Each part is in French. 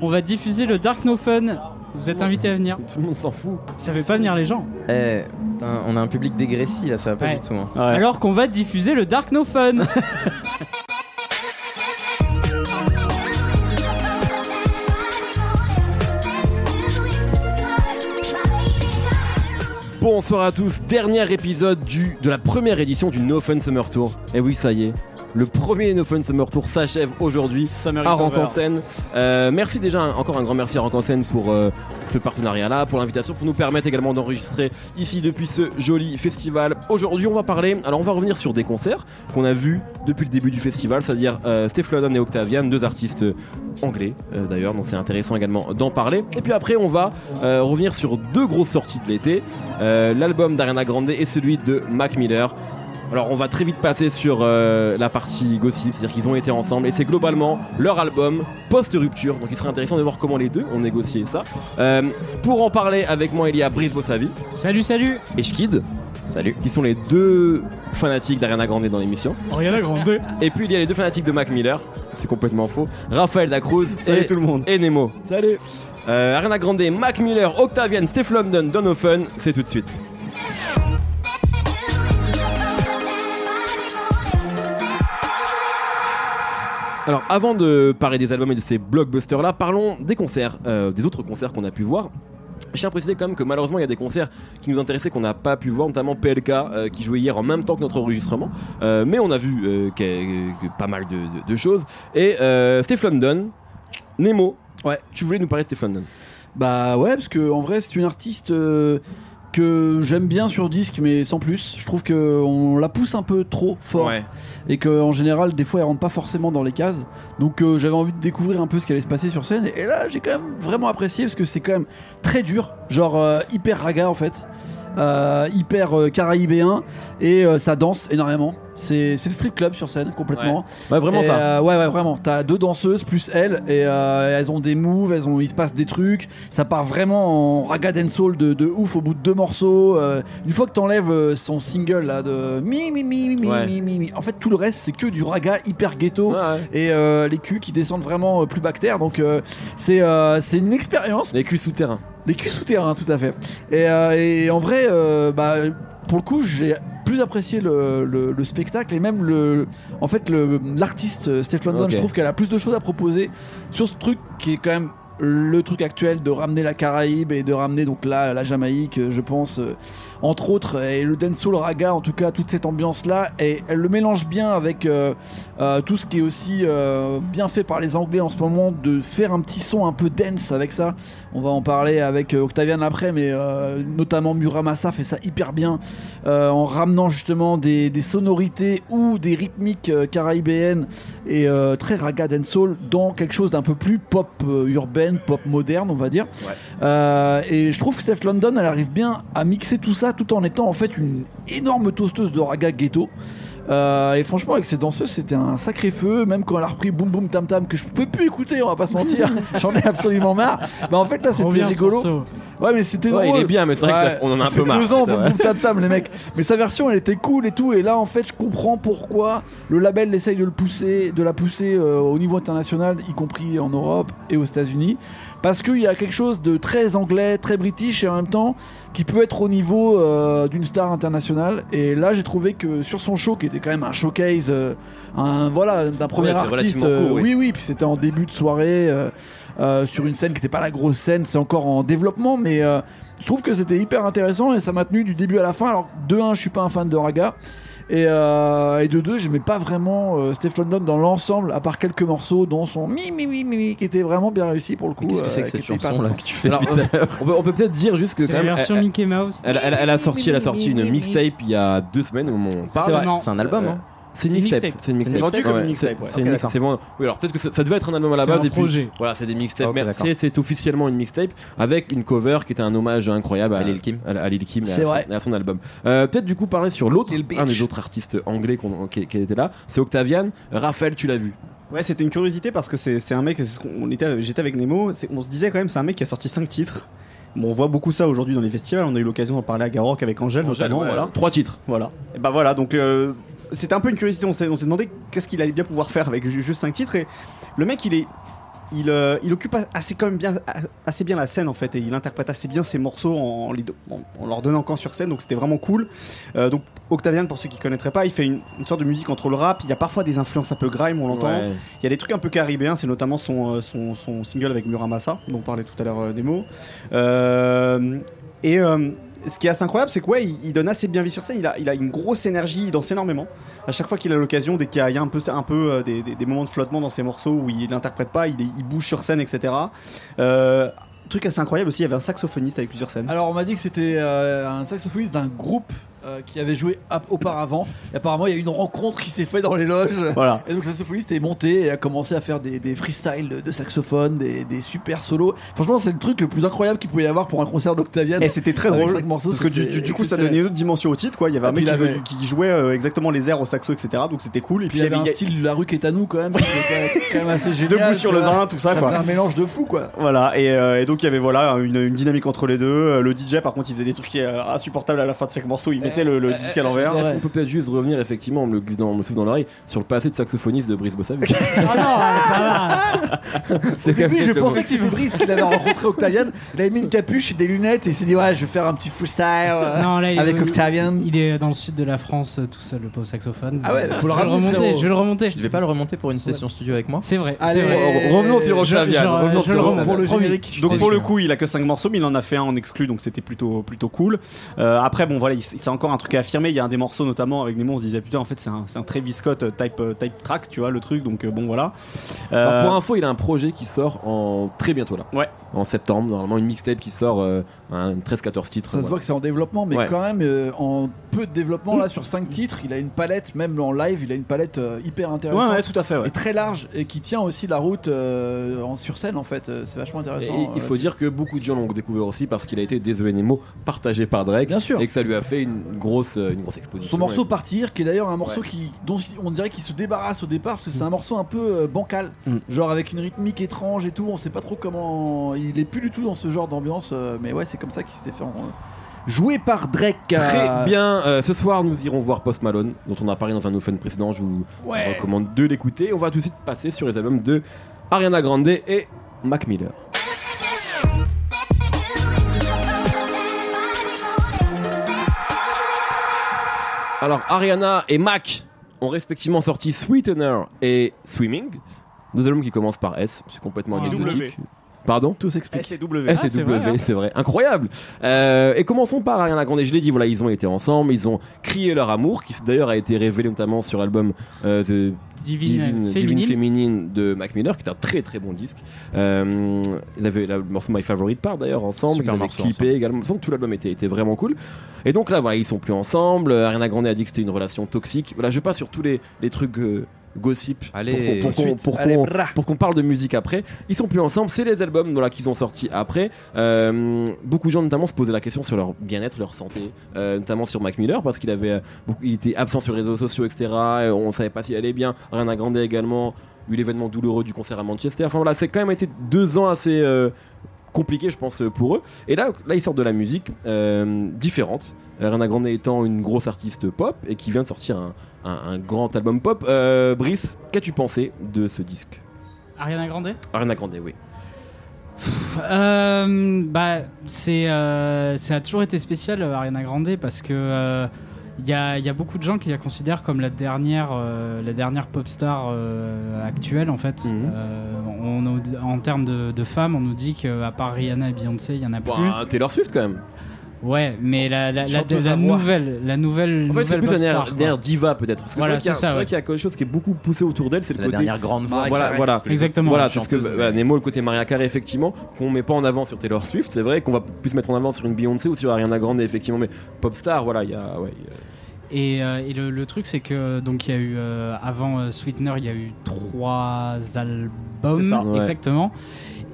on va diffuser le Dark No Fun. Vous êtes invités à venir. Tout le monde s'en fout. Ça fait pas venir les gens. Eh, putain, on a un public dégraissé là, ça va pas Ouais. du tout. hein. Ouais. Alors qu'on va diffuser le Dark No Fun. Bonsoir à tous, dernier épisode du, de la première édition du No Fun Summer Tour. Et oui, ça y est, le premier No Fun Summer Tour s'achève aujourd'hui à. Rancansen. Euh, merci déjà, encore un grand merci à Rancansen pour euh, ce partenariat-là, pour l'invitation, pour nous permettre également d'enregistrer ici depuis ce joli festival. Aujourd'hui, on va parler, alors on va revenir sur des concerts qu'on a vus depuis le début du festival, c'est-à-dire euh, Steph London et Octavian, deux artistes anglais d'ailleurs, donc c'est intéressant également d'en parler. Et puis après, on va revenir sur deux grosses sorties de l'été, l'album d'Ariana Grande et celui de Mac Miller. Alors on va très vite passer sur euh, la partie gossip, c'est-à-dire qu'ils ont été ensemble et c'est globalement leur album post-rupture, donc il serait intéressant de voir comment les deux ont négocié ça. Euh, pour en parler avec moi, il y a Brice Bossavi salut, salut. et Schkid, Salut. qui sont les deux fanatiques d'Ariana Grande dans l'émission. Ariana Grande. Et puis il y a les deux fanatiques de Mac Miller, c'est complètement faux, Raphaël Dacruz Salut et, tout le monde. et Nemo. Salut. Euh, Ariana Grande, Mac Miller, Octavian, Steph London, Donovan, c'est tout de suite. Alors avant de parler des albums et de ces blockbusters là, parlons des concerts, euh, des autres concerts qu'on a pu voir. Je tiens à préciser quand même que malheureusement il y a des concerts qui nous intéressaient qu'on n'a pas pu voir, notamment PLK euh, qui jouait hier en même temps que notre enregistrement. Euh, mais on a vu euh, a- pas mal de, de- de choses. Et euh, Steph London, Nemo, Ouais. tu voulais nous parler de Steph London? Bah ouais, parce que en vrai, c'est une artiste que j'aime bien sur disque, mais sans plus. Je trouve que on la pousse un peu trop fort et que en général, des fois, elle rentre pas forcément dans les cases. Donc euh, j'avais envie de découvrir un peu ce qui allait se passer sur scène. Et là, j'ai quand même vraiment apprécié parce que c'est quand même très dur, genre euh, hyper raga en fait. Euh, hyper euh, caraïbéen et euh, ça danse énormément. C'est le strip club sur scène complètement. Ouais, vraiment Et, ça. euh, ouais, ouais, vraiment. T'as deux danseuses plus elles, et euh, elles ont des moves, elles ont, il se passe des trucs. Ça part vraiment en raga dancehall de, de ouf au bout de deux morceaux. Euh, une fois que t'enlèves son single là de mi mi mi mi mi Ouais. mi mi mi, en fait tout le reste c'est que du raga hyper ghetto. Et les culs qui descendent vraiment plus bactères, donc c'est c'est une expérience. Les culs souterrains. Les culs souterrains, tout à fait. Et, et en vrai, bah, pour le coup, j'ai plus apprécié le, le- le spectacle et même le, en fait, l'artiste euh, Steph London. Je trouve qu'elle a plus de choses à proposer sur ce truc qui est quand même le truc actuel de ramener la Caraïbe et de ramener donc là la Jamaïque, je pense, euh, entre autres, et le dancehall raga, en tout cas, toute cette ambiance là, et elle le mélange bien avec euh, euh, tout ce qui est aussi bien fait par les Anglais en ce moment, de faire un petit son un peu dance avec ça. On va en parler avec Octavian après, mais notamment Muramasa fait ça hyper bien en ramenant justement des, sonorités ou des rythmiques caraïbéennes et très raga dancehall dans quelque chose d'un peu plus pop euh, urbaine, pop moderne, on va dire. Ouais. Euh, et je trouve que Steph London, elle arrive bien à mixer tout ça tout en étant en fait une énorme toasteuse de raga ghetto. Euh, et franchement, avec ces danseuses, c'était un sacré feu. Même quand elle a repris Boom Boom Tam Tam, que je peux plus écouter, on va pas se mentir. J'en ai absolument marre. Bah, en fait, là, c'était rigolo. Ouais, mais c'était Ouais, drôle. il est bien, mais c'est vrai que ça- on en a un peu marre, deux ans, boum, boum, tam tam, les mecs. Mais sa version, elle était cool et tout. Et là, en fait, je comprends pourquoi le label essaye de le pousser, de la pousser euh, au niveau international, y compris en Europe et aux États-Unis, parce qu'il y a quelque chose de très anglais, très british et en même temps qui peut être au niveau euh, d'une star internationale. Et là, j'ai trouvé que sur son show, qui était quand même un showcase, euh, un voilà, d'un premier artiste. euh, court, oui. oui, oui, puis c'était en début de soirée. euh, sur une scène qui n'était pas la grosse scène, c'est encore en développement, mais euh, je trouve que c'était hyper intéressant et ça m'a tenu du début à la fin. Alors, de 1, je suis pas un fan de Raga. Et, euh, et de 2, j'aimais pas vraiment euh, Steph London dans l'ensemble, à part quelques morceaux, dont son mi mi mi mi, mi qui était vraiment bien réussi pour le coup. Qu'est-ce que c'est euh, que cette était hyper chanson là que tu fais Alors, depuis tout à l'heure On peut, on peut peut-être dire juste que quand la même, version elle, Mickey Mouse. elle- elle- elle a sorti, elle a sorti une mixtape il y a deux semaines au moment où on parle. vrai. Non. C'est un album, Euh, hein C'est une C'est une mixtape. C'est une C'est mixtape. vendu comme une mixtape, c'est-. C'est une mixtape. c'est bon. Oui, alors peut-être que ça, devait être un album à la C'est base un et puis projet. voilà, c'est des mixtapes. Mais c'est- c'est officiellement une mixtape avec une cover qui était un hommage incroyable à, Lil Kim. à, à Lil Kim et C'est à, son- album. Euh, peut-être du coup parler sur l'autre, un des autres artistes anglais qui, était là, c'est Octavian. Raphaël, tu l'as vu Ouais, c'était une curiosité parce que c'est c'est un mec, c'est était, j'étais avec Nemo, c'est- on se disait quand même, c'est un mec qui a sorti 5 titres. Bon, on voit beaucoup ça aujourd'hui dans les festivals, on a eu l'occasion d'en parler à Garrock avec Angèle, notamment, Ouais, voilà. Trois titres. Voilà. Et bah voilà, donc euh, c'était un peu une curiosité. On s'est demandé qu'est-ce qu'il allait bien pouvoir faire avec ju- juste 5 titres. Et le mec, il est il, euh, il occupe assez, quand même bien, assez bien la scène en fait et il interprète assez bien ses morceaux en, en- en leur donnant quand sur scène donc c'était vraiment cool. Euh, donc Octavian pour ceux qui connaîtraient pas il fait une, une sorte de musique entre le rap, il y a parfois des influences un peu grime on l'entend, Ouais. il y a des trucs un peu caribéens c'est notamment son, euh, son, son single avec Muramasa dont on parlait tout à l'heure euh, Nemo. Euh, et ce qui est assez incroyable, c'est que ouais, il, donne assez bien vie sur scène. Il a, une grosse énergie, il danse énormément. À chaque fois qu'il a l'occasion, dès qu'il y a, un peu, euh, des, moments de flottement dans ses morceaux où il n'interprète pas, il bouge sur scène, etc. Euh, truc assez incroyable aussi, il y avait un saxophoniste avec plusieurs scènes. Alors on m'a dit que c'était euh, un saxophoniste d'un groupe euh, qui avait joué auparavant. Et apparemment il y a eu une rencontre qui s'est faite dans les loges. Voilà. Et donc le saxophoniste est monté et a commencé à faire des, des freestyles de, de saxophone, des, des super solos. Franchement c'est le truc le plus incroyable qu'il pouvait y avoir pour un concert d'Octavian. Et c'était très drôle. morceaux, Parce que du, c'était du- du coup, ça donnait une autre dimension au titre, quoi. Il y avait un mec qui, avait- jouait- qui jouait euh, exactement les airs au saxo, etc. Donc c'était cool. Et Puis puis il y avait un style La rue qui est à nous quand même, quand même assez génial. debout sur le zin, tout ça, Ça quoi. un mélange de fou quoi. Voilà, et, euh, et donc il y avait voilà une, une dynamique entre les deux. Le DJ, par contre, il faisait des trucs insupportables à la fin de chaque morceau. Il mettait le, le euh, disque à euh, l'envers. Ouais. Est-ce qu'on peut peut-être juste revenir effectivement, on me le glisse dans, on me le souffle dans l'oreille, sur le passé de saxophoniste de Brice Bossavich Ah non, ça va. Au début, je pensais que c'était Brice qui l'avait rencontré Octavian. Il avait mis une capuche et des lunettes et il s'est dit Ouais, je vais faire un petit freestyle euh, Non, là, il, avec il- Octavian. Il est dans le sud de la France euh, tout seul, le pauvre saxophone. Ah ouais, faut le je vais ramener, remonter. Je vais le remonter. Tu devais pas le remonter pour une session studio avec moi C'est vrai. Allez, c'est vrai. Revenons sur Je- Octavian, je- revenons je sur le Octavian. remonte pour le générique. Donc pour le coup, il a que 5 morceaux, mais il en a fait un en exclu, donc c'était plutôt plutôt cool. Euh, après, bon voilà, il- c'est encore un truc à affirmer. Il y a un des morceaux notamment avec Nemo, on se disait putain, en fait c'est un, c'est un Travis Scott euh, type euh, type track, tu vois le truc. Donc euh, bon voilà. Alors, pour info, il a un projet qui sort en très bientôt là. Ouais. En septembre, normalement une mixtape qui sort euh, un 13-14 titres. Ça se voit que c'est en développement, mais Ouais. quand même, euh, en peu de développement, là, sur 5 titres, il a une palette, même en live, il a une palette euh, hyper ouais, intéressante. ouais, tout à fait. Ouais. Et très large et qui tient aussi la route euh, en sur scène en fait, Euh, c'est vachement Et intéressant. il faut euh, dire que beaucoup de gens l'ont découvert aussi parce qu'il a été, désolé Nemo, partagé par Drake. Bien sûr. Et que ça lui a fait une grosse, euh, une grosse exposition. Son morceau Et- Partir, qui est d'ailleurs un morceau Ouais. qui, dont on dirait qu'il se débarrasse au départ, parce que c'est un morceau un peu euh, bancal, Mm. genre avec une rythmique étrange et tout, on sait pas trop comment. Il est plus du tout dans ce genre d'ambiance, euh, mais ouais, c'est comme ça qu'il s'était fait en- joué par Drake. Très euh, bien. Euh, ce soir, nous irons voir Post Malone, dont on a parlé dans un Fun précédent. Je vous Ouais. recommande de l'écouter. On va tout de suite passer sur les albums de Ariana Grande et Mac Miller. Alors, Ariana et Mac ont respectivement sorti Sweetener et Swimming. Deux albums qui commencent par S, c'est complètement Ah. anecdotique. Pardon Tout s'explique. Ah, c'est W, vrai, hein. c'est vrai. Incroyable. Euh, et commençons par Ariana Grande. Je l'ai dit, voilà, ils ont été ensemble, ils ont crié leur amour, qui d'ailleurs a été révélé notamment sur l'album euh, The Divine, Divine, Divine féminine. De Mac Miller, qui est un très très bon disque. Euh, ils avaient le morceau My Favorite Part d'ailleurs ensemble, Super ils avaient clippé ensemble. également. Donc, tout l'album était, était vraiment cool. Et donc là, voilà, ils sont plus ensemble. Ariana Grande a dit que c'était une relation toxique. Voilà, je passe sur tous les, les trucs euh, gossip Allez, pour qu'on- pour pour parle de musique après. Ils sont plus ensemble, c'est les albums voilà, qu'ils ont sortis après. Euh, beaucoup de gens notamment se posaient la question sur leur bien-être, leur santé, euh, notamment sur Mac Miller parce qu'il avait euh, beaucoup, il était absent sur les réseaux sociaux, etc. Et on savait pas s'il allait bien. Ariana Grande également eu l'événement douloureux du concert à Manchester. Enfin voilà, c'est quand même été deux ans assez euh, compliqués, je pense, pour eux. Et là, là ils sortent de la musique euh, différente. Ariana Grande étant une grosse artiste pop et qui vient de sortir un, un- un grand album pop. Euh, Brice, qu'as-tu pensé de ce disque? Ariana Grande? Ariana Grande, oui. Euh, bah, c'est, euh, ça a toujours été spécial euh, Ariana Grande parce que euh, il y, a, y a beaucoup de gens qui la considèrent comme la dernière, la dernière pop star actuelle en fait. Mhm. On en termes de, de femmes, on nous dit qu'à part Rihanna et Beyoncé, il y en a plus. Bah, Taylor Swift quand même. Ouais, mais la, la, la, nouvelle, la nouvelle, En fait, c'est plus un air, air diva peut-être. Parce que Voilà, c'est vrai qu'il y a- c'est ça, c'est vrai ouais. qu'il y a quelque chose qui est beaucoup poussé autour d'elle, c'est le la côté. dernière grande voix. Voilà, Carey, voilà. parce Exactement. Voilà, autres c'est ce que Nemo, le côté Maria Carey, effectivement, qu'on met pas en avant sur Taylor Swift, c'est vrai qu'on va plus mettre en avant sur une Beyoncé ou sur Ariana Grande, effectivement, mais pop star, voilà, il y a. Ouais, il y a- Et, euh, et le, le truc, c'est que donc il y a eu euh, avant euh, Sweetener, il y a eu trois albums, C'est ça, ouais. exactement.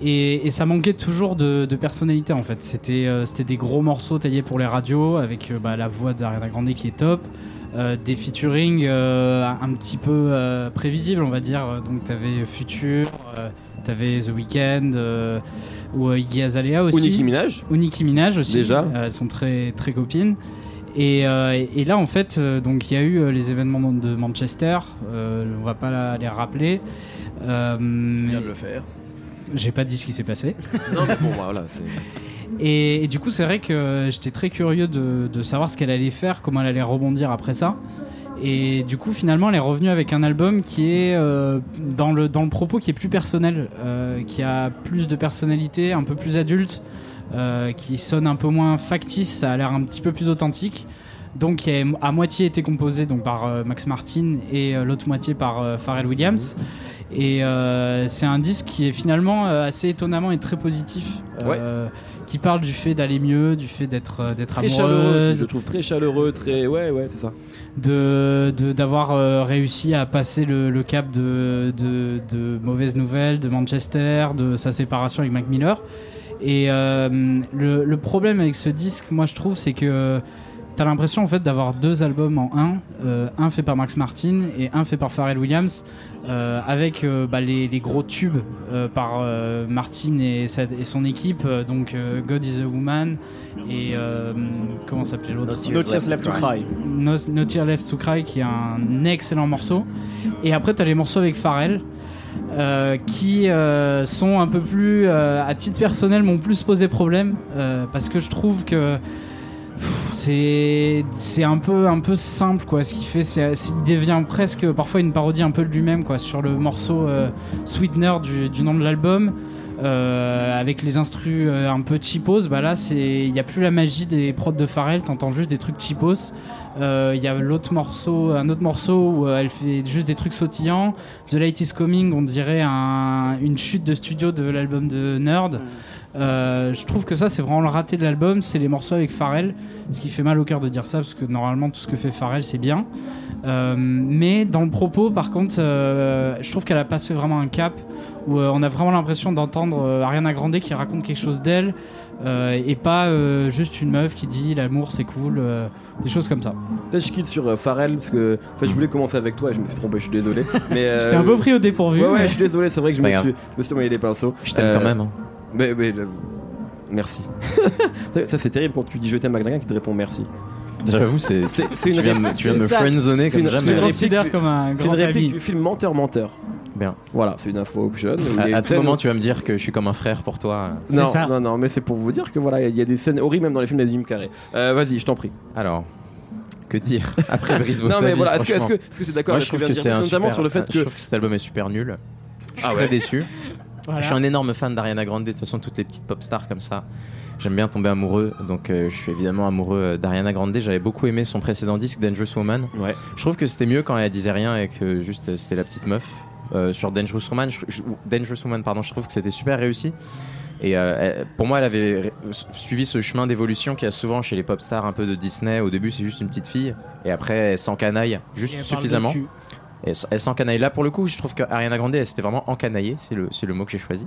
Et, et ça manquait toujours de, de personnalité en fait. C'était euh, c'était des gros morceaux taillés pour les radios avec euh, bah, la voix d'Ariana Grande qui est top. euh, des featuring euh, un, petit peu euh, prévisibles, on va dire. Donc, t'avais Future, euh, t'avais The Weeknd, euh, ou euh, Iggy Azalea aussi. Ou Nicki Minaj. Ou Nicki Minaj aussi. Déjà. Euh, elles sont très, très copines. Et, euh, là, en fait, euh, donc il y a eu euh, les événements de Manchester. euh, on va pas la- les rappeler. Euh, Je viens de le faire. J'ai pas dit ce qui s'est passé. Non, mais bon, voilà. c'est- Et, et du coup, c'est vrai que j'étais très curieux de, de savoir ce qu'elle allait faire, comment elle allait rebondir après ça. Et du coup, finalement, elle est revenue avec un album qui est euh, dans, le, dans le propos qui est plus personnel, euh, qui a plus de personnalité, un peu plus adulte, euh, qui sonne un peu moins factice, ça a l'air un petit peu plus authentique. Donc, qui a à moitié été composé donc, par euh, Max Martin et euh, l'autre moitié par euh, Pharrell Williams. Et euh, c'est un disque qui est finalement euh, assez étonnamment et très positif. euh, qui parle du fait d'aller mieux, du fait d'être d'être Très chaleureux, je trouve très chaleureux, très. Ouais, ouais, c'est ça. de d'avoir euh, réussi à passer le, le cap de, de, de mauvaises nouvelles de Manchester, de sa séparation avec Mac Miller. Et le, le problème avec ce disque, moi je trouve, c'est que t'as l'impression en fait d'avoir deux albums en un, euh, un fait par Max Martin et un fait par Pharrell Williams, euh, avec euh, bah, les, les gros tubes euh, par euh, Martin et, sa- et son équipe, donc euh, God is a Woman et euh, comment s'appelait l'autre No Tears Left to Cry. No, No Tear Left to Cry qui est un excellent morceau et après t'as les morceaux avec Pharrell euh, qui euh, sont un peu plus euh, à titre personnel m'ont plus posé problème euh, parce que je trouve que c'est un peu simple quoi. Ce qu'il fait c'est il devient presque parfois une parodie un peu de lui-même quoi sur le morceau euh, Sweetener du, nom de l'album. Euh, avec les instrus euh, un peu cheapos. Bah là c'est il y a plus la magie des prods de Pharrell t'entends juste des trucs cheapos il y a l'autre morceau un autre morceau où euh, elle fait juste des trucs sautillants The Light is Coming on dirait un- une chute de studio de l'album de Nerd euh, je trouve que ça, c'est vraiment le raté de l'album. C'est les morceaux avec Pharrell. Ce qui fait mal au cœur de dire ça, parce que normalement, tout ce que fait Pharrell, c'est bien. Euh, mais dans le propos, par contre, euh, je trouve qu'elle a passé vraiment un cap où euh, on a vraiment l'impression d'entendre euh, Ariana Grande qui raconte quelque chose d'elle euh, et pas euh, juste une meuf qui dit l'amour c'est cool, euh, des choses comme ça. Peut-être je quitte sur Pharrell parce que en fait, je voulais commencer avec toi et je me suis trompé, je suis désolé. Mais euh, J'étais un peu pris au dépourvu. Ouais, ouais, mais- je suis désolé, c'est vrai que je me suis, je me suis les pinceaux. Je t'aime Euh, quand même. hein. Mais, mais, merci. ça, c'est terrible quand tu dis je t'aime à quelqu'un qui te répond merci. J'avoue, c'est. C'est c'est une Tu viens de me, tu viens me friendzoner comme une- jamais. Je considère comme un C'est une grand réplique ami. du film Menteur Menteur. Bien. Voilà, c'est une info option. À, à tout moment, tu vas me dire que je suis comme un frère pour toi. Non, ça. non, non, mais c'est pour vous dire que voilà, il y a des scènes horribles même dans les films de Jim Carrey. Euh, Vas-y, je t'en prie. Alors, que dire Après Brice Non, mais voilà, est-ce que est-ce que c'est d'accord Moi, je trouve viens que de c'est dire un Notamment super. sur le fait Je que. trouve que cet album est super nul. Je suis Ah très ouais. déçu. Voilà. Je suis un énorme fan d'Ariana Grande. De toute façon, toutes les petites pop stars comme ça, j'aime bien tomber amoureux. Donc, euh, je suis évidemment amoureux euh, d'Ariana Grande. J'avais beaucoup aimé son précédent disque, Dangerous Woman. Ouais. Je trouve que c'était mieux quand elle disait rien et que juste euh, c'était la petite meuf. Euh, sur Dangerous Woman, je, je- ou Dangerous Woman, pardon, je trouve que c'était super réussi. Et euh, elle- pour moi, elle avait suivi ce chemin d'évolution qu'il y a souvent chez les pop stars un peu de Disney. Au début, c'est juste une petite fille, et après, elle s'encanaille juste suffisamment. Et elle s'encanaille. Là, pour le coup, je trouve que Ariana Grande, elle s'était vraiment encanaillée. C'est le, c'est le mot que j'ai choisi.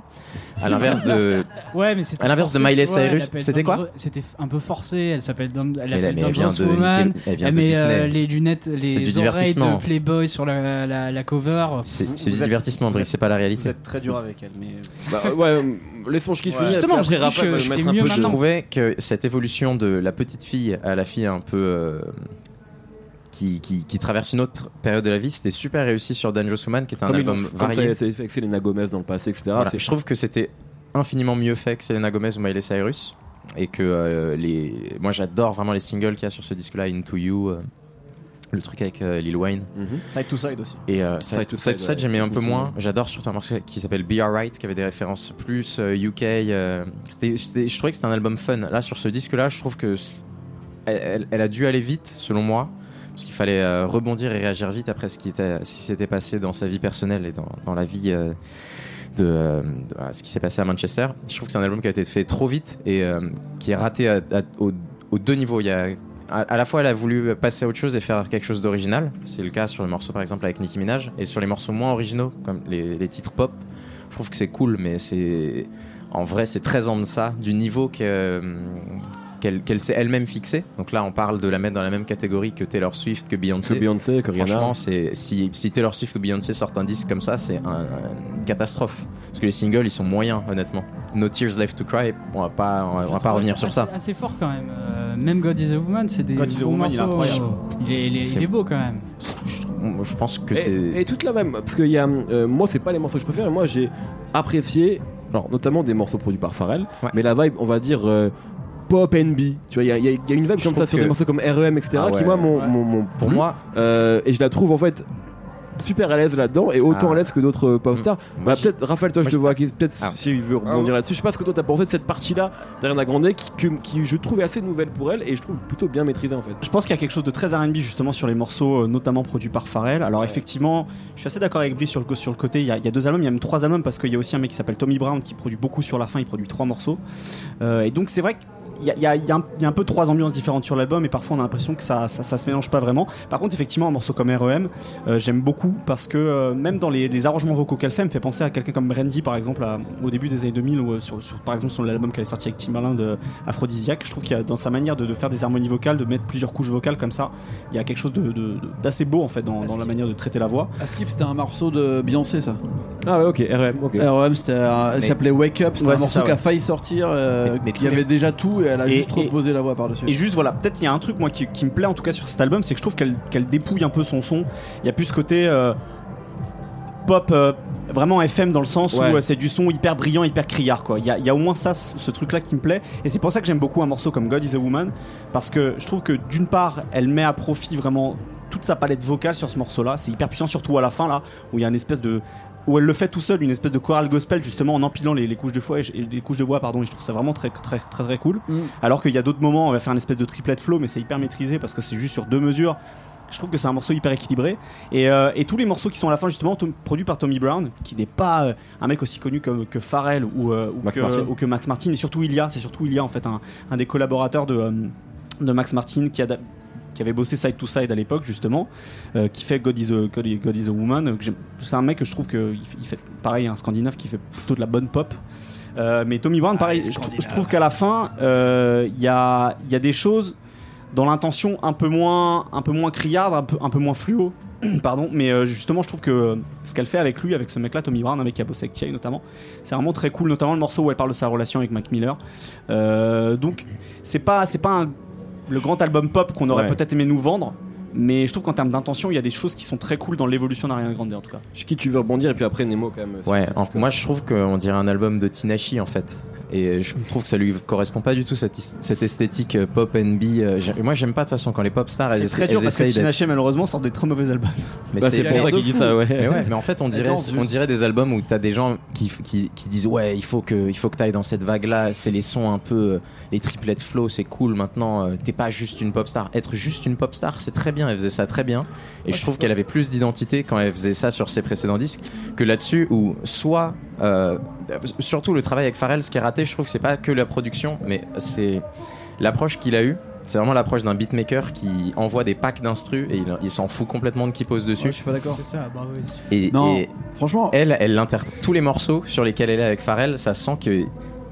À l'inverse de. Ouais, mais c'était À l'inverse de Miley Cyrus, c'était quoi C'était un peu forcé. Elle s'appelle Dam- elle elle vient de, Woman. Nickel- elle vient Elle de met Disney. euh, les lunettes, C'est du les oreilles divertissement. de Playboy sur la, la, la cover. C'est Vous- c'est du vous êtes- divertissement, vous Brice, êtes- c'est pas la Vous réalité. êtes très dur avec elle, mais. Bah, ouais, laissons je kiffe. Justement, après c'est mettre un mieux Je trouvais que cette évolution de la petite fille à la fille un peu euh, qui, qui, qui traverse une autre période de la vie, c'était super réussi sur Dangerous Woman, qui est un Comme ils album comme ça, varié. c'est fait avec Selena Gomez dans le passé, etc. Voilà. Je trouve que c'était infiniment mieux fait que Selena Gomez ou Miley Cyrus. Et que euh, les... moi j'adore vraiment les singles qu'il y a sur ce disque-là, Into You, euh, le truc avec euh, Lil Wayne. Mhm. Side to side aussi. Et euh, Side to Side, j'aimais un peu moins. J'adore surtout un morceau qui s'appelle Be Alright, qui avait des références plus euh, UK. euh, c'était- je trouvais que c'était un album fun. Là, sur ce disque-là, je trouve que c- elle, elle- elle a dû aller vite, selon moi, parce qu'il fallait euh, rebondir et réagir vite après ce qui était, ce qui s'était passé dans sa vie personnelle et dans, dans la vie. euh, de, euh, ce qui s'est passé à Manchester. Je trouve que c'est un album qui a été fait trop vite et qui est raté aux, deux niveaux. Il y a, à, la fois, elle a voulu passer à autre chose et faire quelque chose d'original. C'est le cas sur le morceau, par exemple, avec Nicki Minaj. Et sur les morceaux moins originaux, comme les, les titres pop, je trouve que c'est cool, mais c'est. En vrai, c'est très en deçà du niveau que, qu'elle s'est elle-même fixé. Donc là, on parle de la mettre dans la même catégorie que Taylor Swift, que Que Beyoncé. Beyoncé, que Rihanna. Franchement, c'est si, si Taylor Swift ou Beyoncé sortent un disque comme ça, c'est un- une catastrophe. Parce que les singles, ils sont moyens, honnêtement. No Tears Left to Cry, on va pas, on va, on va pas revenir sur ça. C'est assez fort quand même. Euh, même God is a Woman, c'est des God is a Woman, il est morceaux. incroyable. Il est, il est- C'est- il est beau quand même. Je, je pense que c'est. et toute la même, parce que y a, euh, moi c'est pas les morceaux que je préfère, moi j'ai apprécié alors notamment des morceaux produits par Pharrell, Ouais. mais la vibe, on va dire euh, pop NB. Tu vois, il y a, y y une vibe comme ça sur des que- morceaux comme REM, etc. Ah qui moi ouais. m'ont- m'ont Pour moi, Euh, et je la trouve en fait super à l'aise là-dedans et autant Ah. à l'aise que d'autres euh, pop stars. moi, Bah, peut-être Raphaël, toi je te vois qui peut-être Ah. si il veut rebondir là-dessus. Je sais pas ce que toi t'as pensé de cette partie-là d'Ariana Grande qui, que- qui je trouve est assez nouvelle pour elle et je trouve plutôt bien maîtrisée en fait. Je pense qu'il y a quelque chose de très R&B justement sur les morceaux, euh, notamment produits par Pharrell. Alors effectivement, je suis assez d'accord avec Brie sur le, sur le côté. Il y, a, il y a deux albums, il y a même trois albums parce qu'il y a aussi un mec qui s'appelle Tommy Brown qui produit beaucoup sur la fin. Il produit trois morceaux. Euh, et donc c'est vrai a, il y a- y un, il y a un peu trois ambiances différentes sur l'album et parfois on a l'impression que ça, ça, ça se mélange pas vraiment. Par contre, effectivement, un morceau comme REM, euh, j'aime beaucoup parce que euh, même dans les, les arrangements vocaux qu'elle fait, elle me fait penser à quelqu'un comme Brandy par exemple à- au début des années 2000 ou euh, sur, sur- par exemple sur l'album qu'elle est sorti avec Timbaland de Aphrodisiaque. Je trouve qu'il y a dans sa manière de, de faire des harmonies vocales, de mettre plusieurs couches vocales comme ça, il y a quelque chose de- de- de- d'assez beau en fait dans, dans la manière de traiter la voix. À Skip, c'était un morceau de Beyoncé, ça. Ah ouais, ok, REM, ok. REM, c'était un- il s'appelait Wake Up, c'était Ouais, un morceau ça, qui a failli sortir, euh, Mais- mais qui avait les- déjà tout et elle a Et- juste reposé la voix par-dessus. Et juste voilà, peut-être il y a un truc moi qui, qui me plaît en tout cas sur cet album, c'est que je trouve qu'elle dépouille un peu son son. Il y a plus ce côté euh, pop euh, vraiment FM dans le sens Ouais. où euh, c'est du son hyper brillant, hyper criard quoi. Il y y a au moins ça, ce ce truc là qui me plaît. Et c'est pour ça que j'aime beaucoup un morceau comme God is a Woman parce que je trouve que d'une part elle met à profit vraiment toute sa palette vocale sur ce morceau là. C'est hyper puissant surtout à la fin là où il y a une espèce de où elle le fait tout seul, une espèce de chorale gospel justement en empilant les, les couches de voix, et les couches de voix pardon, et je trouve ça vraiment très très très très cool. Mm. Alors qu'il y a d'autres moments, on va faire une espèce de triplet flow, mais c'est hyper maîtrisé parce que c'est juste sur deux mesures. Je trouve que c'est un morceau hyper équilibré. Et, euh, et tous les morceaux qui sont à la fin, justement, tom- produits par Tommy Brown, qui n'est pas euh, un mec aussi connu que Pharrell ou, euh, ou Max que, ou que Max Martin. Et surtout, Ilia, c'est surtout Ilia, en fait, un, un des collaborateurs de, euh, de Max Martin qui, a, qui avait bossé Side to Side à l'époque, justement, euh, qui fait God is a, God is- God is a Woman. euh, C'est un mec que je trouve qu'il fait, il fait, pareil, un scandinave qui fait plutôt de la bonne pop. Euh, mais Tommy Brown, pareil, les je, trouve qu'à la fin, euh, il y, a, y a des choses dans l'intention un peu moins, un peu moins criarde, un peu, un peu moins fluo. Pardon, mais justement, je trouve que ce qu'elle fait avec lui, avec ce mec-là, Tommy Brown, un mec qui a bossé avec Thierry notamment, c'est vraiment très cool, notamment le morceau où elle parle de sa relation avec Mac Miller. Euh, donc, c'est pas, c'est pas un- le grand album pop qu'on aurait Ouais. peut-être aimé nous vendre, mais je trouve qu'en termes d'intention, il y a des choses qui sont très cool dans l'évolution d'Ariana Grande en tout cas. Je qui tu veux rebondir et puis après Nemo quand même. Ouais, en- moi je trouve qu'on dirait un album de Tinashi en fait. Et je trouve que ça lui correspond pas du tout cette, cette esthétique euh, pop NB. euh, Moi j'aime pas de toute façon quand les pop stars elles, C'est très dur elles parce que Tinashe malheureusement sort des très mauvais albums. Mais Bah, c'est pour ça qu'il dit ça, ouais. Mais ouais, mais en fait, on dirait, on dirait des albums où t'as des gens qui, qui, qui disent ouais, il faut que, il faut que t'ailles dans cette vague-là. C'est les sons un peu, euh, les triplets flow, c'est cool. Maintenant, t'es pas juste une pop star. Être juste une pop star, c'est très bien. Elle faisait ça très bien. Et je trouve qu'elle avait plus d'identité quand elle faisait ça sur ses précédents disques que là-dessus où soit, euh, surtout le travail avec Pharrell, ce qui est raté, je trouve que c'est pas que la production, mais c'est l'approche qu'il a eue. C'est vraiment l'approche d'un beatmaker qui envoie des packs d'instru et il, il s'en fout complètement de qui pose dessus. Ouais, je suis pas d'accord. C'est ça, bravo. Et, Non, et franchement, elle, elle tous les morceaux sur lesquels elle est avec Pharrell, ça sent que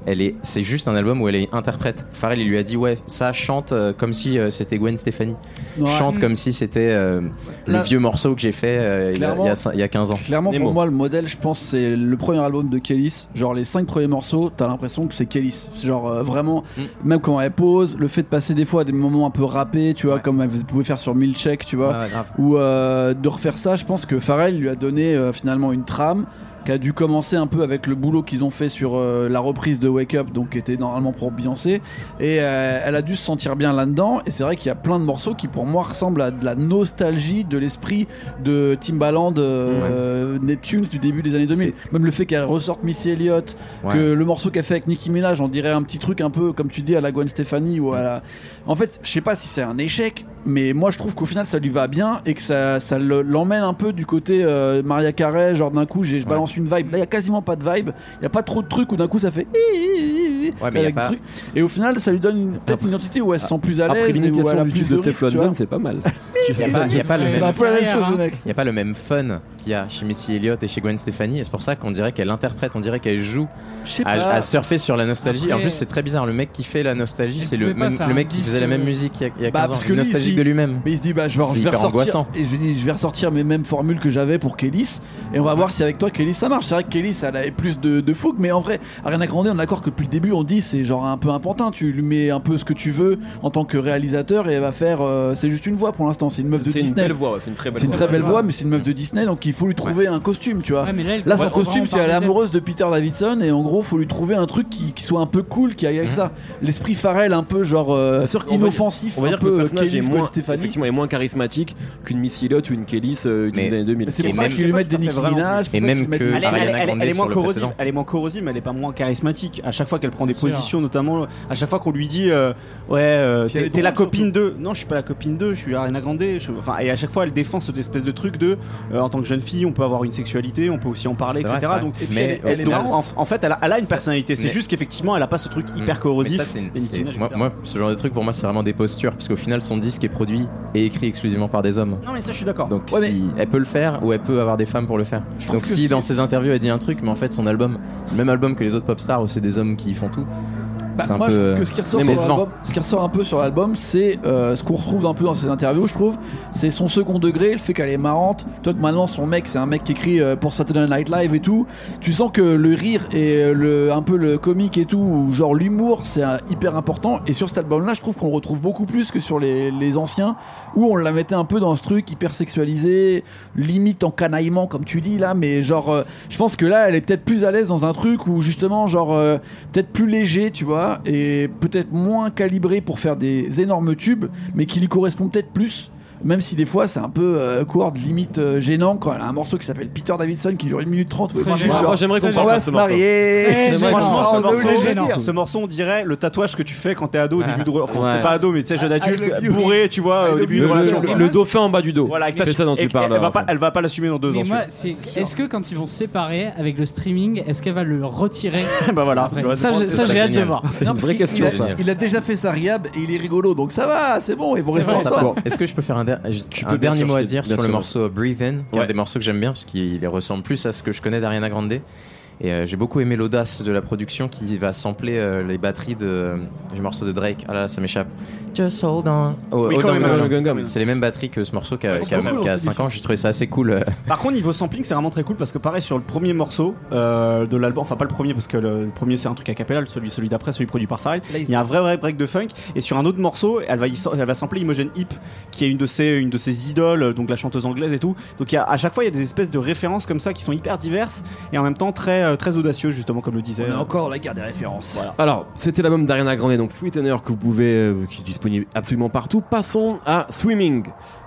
elle est, c'est juste un album où elle est interprète. Pharrell, il lui a dit ouais, ça chante euh, comme si euh, c'était Gwen Stefani. ouais, Chante Mm. comme si c'était euh, le vieux morceau que j'ai fait euh, il, y a, il y a cin- il y a 15 ans. Clairement, Nemo. pour moi, le modèle, je pense, c'est le premier album de Kélis. Genre, les cinq premiers morceaux, t'as l'impression que c'est Kélis. Genre, euh, vraiment, Mm. même quand elle pose, le fait de passer des fois à des moments un peu rappés, tu vois, Ouais. comme elle pouvait faire sur Milkshake, tu vois, ou euh, de refaire ça, je pense que Pharrell lui a donné euh, finalement une trame qui a dû commencer un peu avec le boulot qu'ils ont fait sur euh, la reprise de Wake Up, donc qui était normalement pour Beyoncé, et euh, elle a dû se sentir bien là-dedans. Et c'est vrai qu'il y a plein de morceaux qui pour moi ressemblent à de la nostalgie de l'esprit de Timbaland, euh, Neptune du début des années 2000. Même le fait qu'elle ressorte Missy Elliott, Ouais. que le morceau qu'elle fait avec Nicki Minaj, on dirait un petit truc un peu comme tu dis à la Gwen Stefani ou à la. En fait, je sais pas si c'est un échec, mais moi je trouve qu'au final ça lui va bien et que ça, ça le- l'emmène un peu du côté euh, Maria Carey, genre d'un coup j'ai- je Ouais. balance une vibe. Là il y a quasiment pas de vibe, il y a pas trop de trucs où d'un coup ça fait. Ouais, mais y a avec pas-. Et au final ça lui donne peut-être une identité où elle se sent plus à l'aise et où elle l'imitation a du plus titre de c'est pas mal. Il a pas, y a pas le même. la n'y a pas le même fun qu'il y a chez Missy Elliott et chez Gwen Stefani, et c'est pour ça qu'on dirait qu'elle interprète, on dirait qu'elle joue à, à surfer sur la nostalgie. Après- en plus, c'est très bizarre. Le mec qui fait la nostalgie, c'est le même, mec qui faisait la même musique il y a, il y a Bah, 15 ans. se nostalgique dit- de lui-même. Mais il se dit bah je vais, je ressortir et je, dis, je vais ressortir mes mêmes formules que j'avais pour Kélis et on va voir si avec toi Kélis ça marche. C'est vrai que Kélis elle avait plus de, de fougue mais en vrai Ariana Grande on est d'accord que depuis le début on dit c'est genre un peu un pantin. Tu lui mets un peu ce que tu veux en tant que réalisateur et elle va faire. euh, c'est juste une voix pour l'instant. C'est une meuf de C'est une Disney. belle voix, ouais, c'est une très belle C'est une voix. très belle voix, mais c'est une meuf de Disney, donc il faut lui trouver un costume, tu vois. Ouais, mais là, elle Là, commence son costume, vraiment c'est par elle est amoureuse de Peter Davidson, et en gros, faut lui trouver un truc qui, qui soit un peu cool, qui aille avec Mhm. ça. L'esprit Pharrell, un peu genre euh, Bien sûr qu'on va- inoffensif, On va un dire que le peu personnage Kelly est moins, Stefani. effectivement, est moins charismatique qu'une Missy Elliott ou une Kelly euh, Mais- des années 2000. C'est Et pour ça même- Qu'ils lui mettent des Nicki. Minaj, pour Et ça même mettent que Elle est, Ariana elle est- elle est- Grande elle est sur moins le corrosive, précédent. elle est moins corrosive, mais elle est pas moins charismatique. À chaque fois qu'elle prend des positions, notamment à chaque fois qu'on lui dit euh, ouais, euh, t'es la copine de. Non, je suis pas la copine de, je suis Ariana Grande. je- Enfin, et à chaque fois, elle défend cette espèce de truc de euh, en tant que jeune fille, on peut avoir une sexualité, on peut aussi en parler, C'est etc. vrai. Donc, Mais elle, elle est en, en fait, elle a, elle a une ça- personnalité. C'est mais- juste qu'effectivement, elle a pas ce truc hyper Mm. corrosif. Mais ça, c'est une- des Nicki c'est- Minaj, moi, ce genre de truc pour moi, c'est vraiment des postures, parce qu'au final, son disque est produit et écrit exclusivement par des hommes. Non, mais ça, je suis d'accord. Donc, Ouais, si elle peut le faire, ou elle peut avoir des femmes pour le faire. Donc, si dans ses interviews elle dit un truc, mais en fait, son album, c'est le même album que les autres pop stars où c'est des hommes qui font tout. Bah, moi, peu, je trouve euh, que ce qui ressort, mais sur l'album- ce qui ressort un peu sur l'album, c'est euh, ce qu'on retrouve un peu dans ses interviews, je trouve. C'est son second degré, le fait qu'elle est marrante. Toi, que maintenant, son mec, c'est un mec qui écrit euh, pour Saturday Night Live et tout. Tu sens que le rire et le, un peu le comique et tout, ou genre l'humour, c'est euh, hyper important. Et sur cet album-là, je trouve qu'on le retrouve beaucoup plus que sur les, les anciens, où on la mettait un peu dans ce truc hyper sexualisé, limite en canaillement, comme tu dis là. Mais genre, je pense que là, elle est peut-être plus à l'aise dans un truc où justement, genre, peut-être plus léger, tu vois, et peut-être moins calibré pour faire des énormes tubes, mais qui lui correspond peut-être plus. Même si des fois c'est un peu euh, court, limite euh, gênant quand elle a un morceau qui s'appelle Peter Davidson qui dure 1 minute 30 où elle Très dit, gênant. genre, Moi, j'aimerais qu'on parle de ce morceau. Franchement, ce morceau, de ce morceau, on dirait le tatouage que tu fais quand t'es ado au Ouais. début de. Enfin, Ouais. t'es pas ado, mais tu sais, jeune I adulte, bourré, tu vois, I au début Le, relation. le- dauphin en bas du dos. Voilà, avec C'est ça dont tu parles. Elle va, pas, elle va pas l'assumer dans deux ans. est-ce que quand ils vont se séparer avec le streaming, est-ce qu'elle va le retirer bah voilà, après tu vois, Ça, j'ai hâte de voir. C'est une parce vraie qu'il- question, il a, ça. il a déjà fait sa riab et il est rigolo, donc ça va, c'est bon, ils vont rester ensemble. Est-ce que je peux faire un, der- Tu un peux bien dernier mot à dire sur le morceau Breathe In, qui est un des morceaux que j'aime bien parce qu'il ressemble plus à ce que je connais d'Ariana Grande. Et euh, j'ai beaucoup aimé l'audace de la production qui va sampler euh, les batteries de, euh, du morceau de Drake. Ah là, là, ça m'échappe. Just hold on. Oh, Oui, Gum. C'est les mêmes batteries que ce morceau qui a, cette 5 ans. J'ai trouvé ça assez cool. Par contre, niveau sampling, c'est vraiment très cool parce que pareil sur le premier morceau euh, de l'album, enfin pas le premier parce que le, le premier c'est un truc a cappella, celui, celui d'après, celui produit par Pharrell. Il y a un vrai vrai break de funk et sur un autre morceau, elle va, elle va sampler Imogen Heap qui est une de ses une de ses idoles, donc la chanteuse anglaise et tout. Donc il y a, à chaque fois il y a des espèces de références comme ça qui sont hyper diverses et en même temps très euh, très audacieuses justement comme le disait. On est encore dans la guerre des références. Voilà. Alors, c'était l'album d'Ariana Grande, donc Sweetener, que vous pouvez, euh, qui est disponible absolument partout. Passons à Swimming,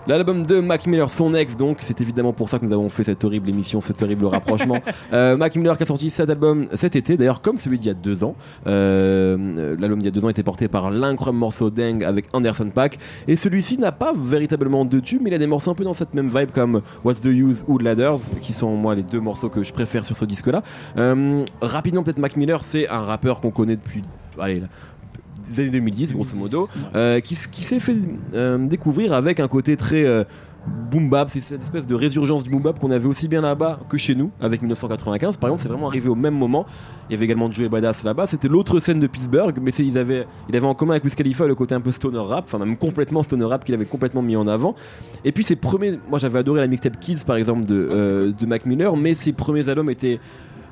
l'album de Mac Miller, son ex, donc c'est évidemment pour ça que nous avons fait cette horrible émission, ce terrible rapprochement. Euh, Mac Miller qui a sorti cet album cet été, d'ailleurs comme celui d'il y a deux ans. Euh, l'album d'il y a deux ans était porté par l'incroyable morceau Dang avec Anderson Pack, et celui-ci n'a pas véritablement de tube, mais il a des morceaux un peu dans cette même vibe comme What's the Use ou Ladders, qui sont moi les deux morceaux que je préfère sur ce disque-là. Euh, rapidement, peut-être Mac Miller, c'est un rappeur qu'on connaît depuis allez, là, des années 2010, grosso modo, euh, qui, s'est fait euh, découvrir avec un côté très euh, boom bap, c'est cette espèce de résurgence du boom bap qu'on avait aussi bien là-bas que chez nous, avec 1995. Par exemple, c'est vraiment arrivé au même moment. Il y avait également Joey Badass là-bas. C'était l'autre scène de Pittsburgh, mais ils avaient, il avait en commun avec Wiz Khalifa le côté un peu stoner rap, enfin même complètement stoner rap qu'il avait complètement mis en avant. Et puis ses premiers, moi j'avais adoré la mixtape Kids par exemple de, de Mac Miller, mais ses premiers albums étaient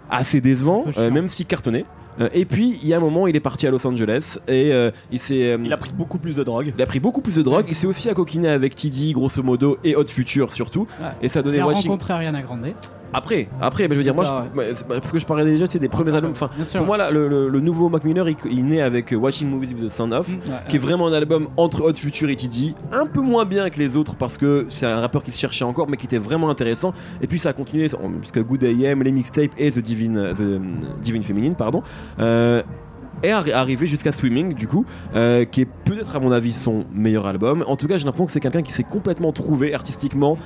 assez chiant. euh, même s'il cartonnait. Euh, et puis il y a un moment, il est parti à Los Angeles et euh, il s'est, euh, Il a pris beaucoup plus de drogue. il a pris beaucoup plus de drogue. Il s'est aussi accoquiné avec TD, grosso modo, et Hot Future surtout. Ouais. Et ça a donné Il a Watching. rencontré Ariana Grande. Après, après, bah, je veux dire, moi, Ah, je- ouais, c'est- parce que je parlais déjà, c'est des premiers albums. Enfin, pour moi, là, le, le- le nouveau Mac Miller, il, il naît avec euh, Watching Movies with the Sound Off, Mm. qui est vraiment un album entre Hot Future et TD, un peu moins bien que les autres parce que c'est un rappeur qui se cherchait encore, mais qui était vraiment intéressant. Et puis ça a continué, puisque Good AM, les mixtapes et The Divine, euh, The, euh, Divine Feminine, pardon. Euh, est arri- arrivé jusqu'à Swimming du coup euh, qui est peut-être à mon avis son meilleur album en tout cas j'ai l'impression que c'est quelqu'un qui s'est complètement trouvé artistiquement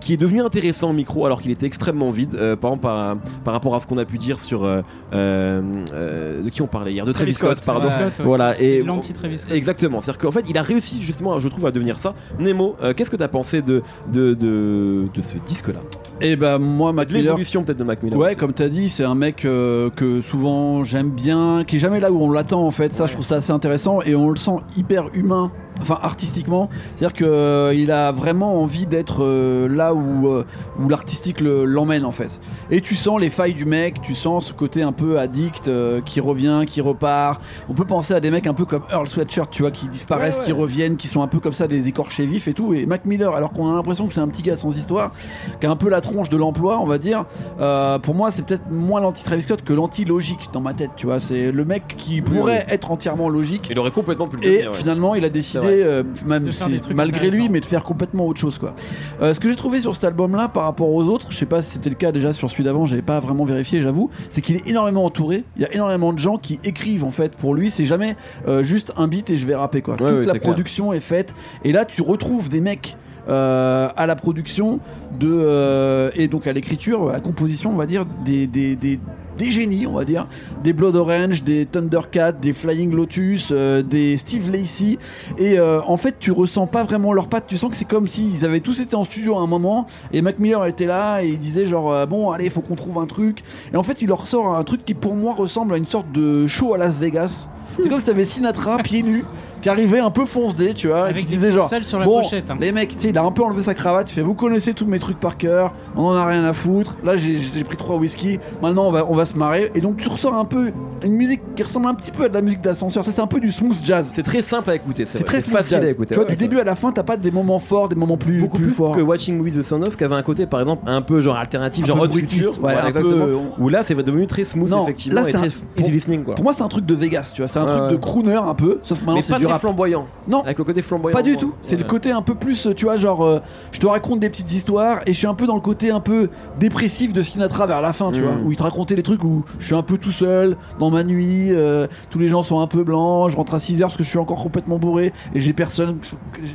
qui est devenu intéressant au micro alors qu'il était extrêmement vide euh, par exemple par, par rapport à ce qu'on a pu dire sur euh, euh, euh, de qui on parlait hier de Travis, Travis Scott, Scott, pardon Scott, ouais. voilà C'est et l'anti-Travis Scott. Exactement, c'est-à-dire qu'en fait il a réussi justement, je trouve, à devenir ça. Nemo, euh, qu'est-ce que tu as pensé de, de, de, de ce disque-là? Et bah, moi, Mac L'évolution peut-être de Mac Miller. Ouais, aussi. comme t'as dit, c'est un mec euh, que souvent j'aime bien, qui est jamais là où on l'attend en fait. Ça, je trouve ça assez intéressant et on le sent hyper humain enfin artistiquement, c'est-à-dire que euh, il a vraiment envie d'être euh, là où euh, où l'artistique le- l'emmène en fait. Et tu sens les failles du mec, tu sens ce côté un peu addict euh, qui revient, qui repart. On peut penser à des mecs un peu comme Earl Sweatshirt, tu vois, qui disparaissent, Ouais, ouais. qui reviennent, qui sont un peu comme ça des écorchés vifs et tout. Et Mac Miller, alors qu'on a l'impression que c'est un petit gars sans histoire, qui a un peu la tronche de l'emploi, on va dire. euh, pour moi, c'est peut-être moins l'anti Travis Scott que l'anti logique dans ma tête, tu vois. C'est le mec qui pourrait être entièrement logique. Il aurait complètement pu le Et devenir, ouais. finalement, il a décidé, euh, même si- des trucs malgré lui, mais de faire complètement autre chose, quoi. Euh, ce que j'ai trouvé sur cet album-là, par rapport aux autres, je sais pas si c'était le cas déjà sur celui d'avant, j'avais pas vraiment vérifié, j'avoue, c'est qu'il est énormément entouré. Il y a énormément de gens qui écrivent en fait pour lui. C'est jamais euh, juste un beat et je vais rapper, quoi. Ouais, Toute la clair. production est faite. Et là, tu retrouves des mecs. euh, à la production de euh, et donc à l'écriture, à la composition, on va dire des, des, des, des génies, on va dire, des Blood Orange, des Thundercat, des Flying Lotus, euh, des Steve Lacey. Et euh, en fait, tu ressens pas vraiment leurs pattes. Tu sens que c'est comme s'ils avaient tous été en studio à un moment. Et Mac Miller était là et il disait genre euh, bon allez, faut qu'on trouve un truc. Et en fait, il leur sort un truc qui pour moi ressemble à une sorte de show à Las Vegas. C'est comme si t'avais Sinatra pieds nus qui arrivait un peu fonce-dé, tu vois, et Avec qui des disait genre sur la bon, pochette. hein. les mecs, tu sais, il a un peu enlevé sa cravate, il fait vous connaissez tous mes trucs par cœur, on en a rien à foutre. Là, j'ai pris trois whisky, maintenant on va, on va se marrer. Et donc tu ressors un peu une musique qui ressemble un petit peu à de la musique d'ascenseur. Ça, c'est un peu du smooth jazz. C'est très simple à écouter. C'est très facile jazz. à écouter. Tu vois, ouais, du ça. début à la fin, t'as pas des moments forts, des moments plus, beaucoup plus, forts. que Watching with the Sound Off qui avait un côté par exemple un peu genre alternatif Un genre Hot Future ouais, voilà, un peu, exactement où là c'est devenu très smooth Non, effectivement là, et c'est très un- easy pour- listening quoi Pour moi, c'est un truc de Vegas, tu vois. C'est un truc de crooner un peu, sauf maintenant c'est rap. flamboyant Non, avec le côté flamboyant Pas du tout. C'est le côté un peu plus, tu vois, genre, euh, je te raconte des petites histoires et je suis un peu dans le côté un peu dépressif de Sinatra vers la fin, tu Mm. vois, où il te racontait des trucs où je suis un peu tout seul dans ma nuit, euh, tous les gens sont un peu blancs, je rentre à 6 heures parce que je suis encore complètement bourré et j'ai personne,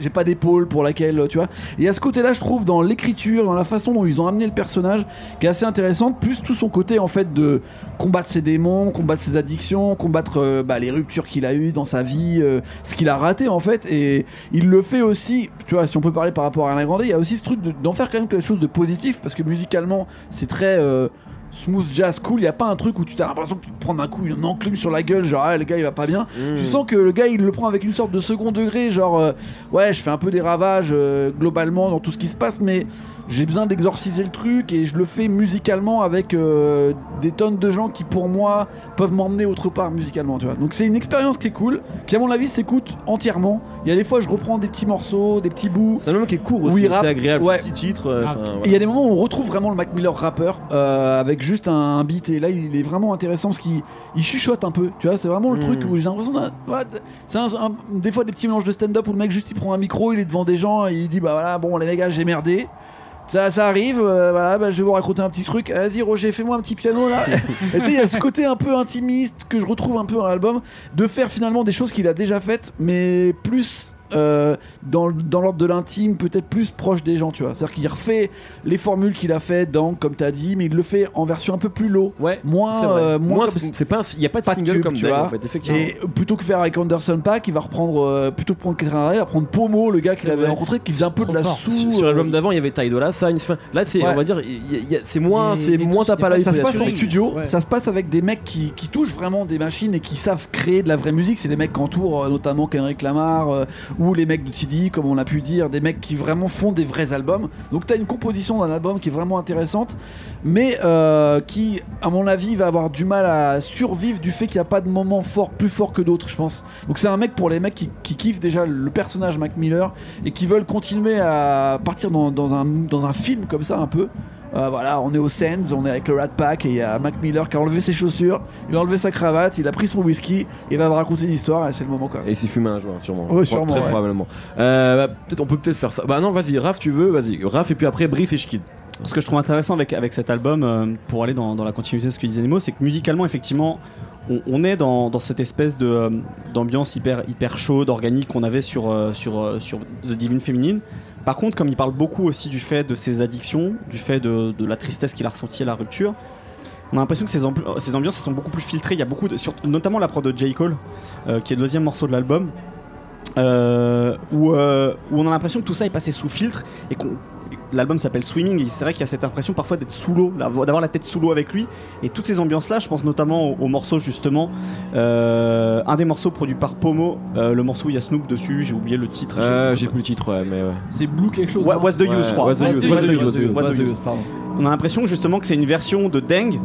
j'ai pas d'épaule pour laquelle, tu vois. Et à ce côté-là, je trouve dans l'écriture, dans la façon dont ils ont amené le personnage, qui est assez intéressante, plus tout son côté en fait de combattre ses démons, combattre ses addictions, combattre euh, bah, les ruptures qu'il a eues dans sa vie, euh, ce qu'il a raté en fait. Et il le fait aussi, tu vois, si on peut parler par rapport à Alain Grandet, il y a aussi ce truc de- d'en faire quand même quelque chose de positif, parce que musicalement, c'est très. euh, Smooth jazz cool, il y a pas un truc où tu as l'impression que tu te prends d'un coup une enclume sur la gueule, genre ah, le gars il va pas bien. Mm. Tu sens que le gars il le prend avec une sorte de second degré, genre euh, ouais, je fais un peu des ravages euh, globalement dans tout ce qui se passe, mais j'ai besoin d'exorciser le truc et je le fais musicalement avec euh, des tonnes de gens qui pour moi peuvent m'emmener autre part musicalement, tu vois. Donc c'est une expérience qui est cool, qui à mon avis s'écoute entièrement. Il y a des fois je reprends des petits morceaux, des petits bouts. c'est un album qui est court aussi c'est agréable ouais. petit titre euh, Ah. Et il y a des moments où on retrouve vraiment le Mac Miller rappeur euh, avec juste un, un beat et là il est vraiment intéressant parce qu'il il chuchote un peu tu vois c'est vraiment le Mm. truc où j'ai l'impression c'est un- un- des fois des petits mélanges de stand-up où le mec juste il prend un micro il est devant des gens et il dit bah voilà bon les mecs gars, j'ai merdé ça, ça arrive, euh, voilà, bah, je vais vous raconter un petit truc. Vas-y Roger, fais-moi un petit piano là. et tu sais, il y a ce côté un peu intimiste que je retrouve un peu dans l'album, de faire finalement des choses qu'il a déjà faites, mais plus euh, dans, dans l'ordre de l'intime, peut-être plus proche des gens, tu vois. C'est-à-dire qu'il refait les formules qu'il a fait dans, comme tu as dit, mais il le fait en version un peu plus low. ouais Moins, euh, moins c'est pas il y a pas de pas single tube, comme tu vois. en fait effectivement Et plutôt que faire avec Anderson Paak, il va reprendre, euh, plutôt que prendre Catherine Ray, il va prendre Pomo, le gars qu'il avait rencontré, qui faisait un peu Trop de la sous. sur, sur l'album d'avant il y avait Ty Dolla Sign là c'est Ouais. on va dire c'est moins c'est moins t'as pas la ça se passe en studio, ça se passe avec des mecs qui, qui touchent vraiment des machines et qui savent créer de la vraie musique. C'est des mecs qui entourent notamment Kendrick Lamar ou les mecs de TD, comme on l'a pu dire, des mecs qui vraiment font des vrais albums. Donc t'as une composition d'un album qui est vraiment intéressante, mais euh, qui, à mon avis, va avoir du mal à survivre du fait qu'il n'y a pas de moment fort, plus fort que d'autres, je pense. Donc c'est un mec pour les mecs qui, qui kiffent déjà le personnage Mac Miller et qui veulent continuer à partir dans un film comme ça un peu. Euh, voilà, on est au Sands, on est avec le Rat Pack et il y a Mac Miller qui a enlevé ses chaussures, il a enlevé sa cravate, il a pris son whisky, il va me raconter une histoire et c'est le moment quoi. et il s'est fumé un joint sûrement Pro- sûrement, très ouais. probablement Euh, bah, peut-être on peut peut-être faire ça bah non vas-y Raph tu veux vas-y Raph et puis après Brief et Shkid Ce que je trouve intéressant avec, avec cet album, euh, pour aller dans, dans la continuité de ce que disait Nemo, c'est que musicalement, effectivement, on, on est dans, dans cette espèce de, euh, d'ambiance hyper, hyper chaude, organique qu'on avait sur, euh, sur, euh, sur The Divine Féminine. Par contre, comme il parle beaucoup aussi du fait de ses addictions, du fait de, la tristesse qu'il a ressentie à la rupture, on a l'impression que ces, ambiances sont beaucoup plus filtrées. Il y a beaucoup de, notamment la prod de J. Cole, euh, qui est le deuxième morceau de l'album, euh, euh, où on a l'impression que tout ça est passé sous filtre et qu'on l'album s'appelle Swimming et c'est vrai qu'il y a cette impression parfois d'être sous l'eau, d'avoir la tête sous l'eau avec lui. Et toutes ces ambiances-là, je pense notamment au, au morceau justement, euh, un des morceaux produits par Pomo, euh, le morceau où il y a Snoop dessus, j'ai oublié le titre. Euh, J'ai plus le titre, ouais, mais ouais. C'est Blue quelque chose. What- What's the use, je crois. What's the use, What's the What's the pardon. On a l'impression justement que c'est une version de Deng,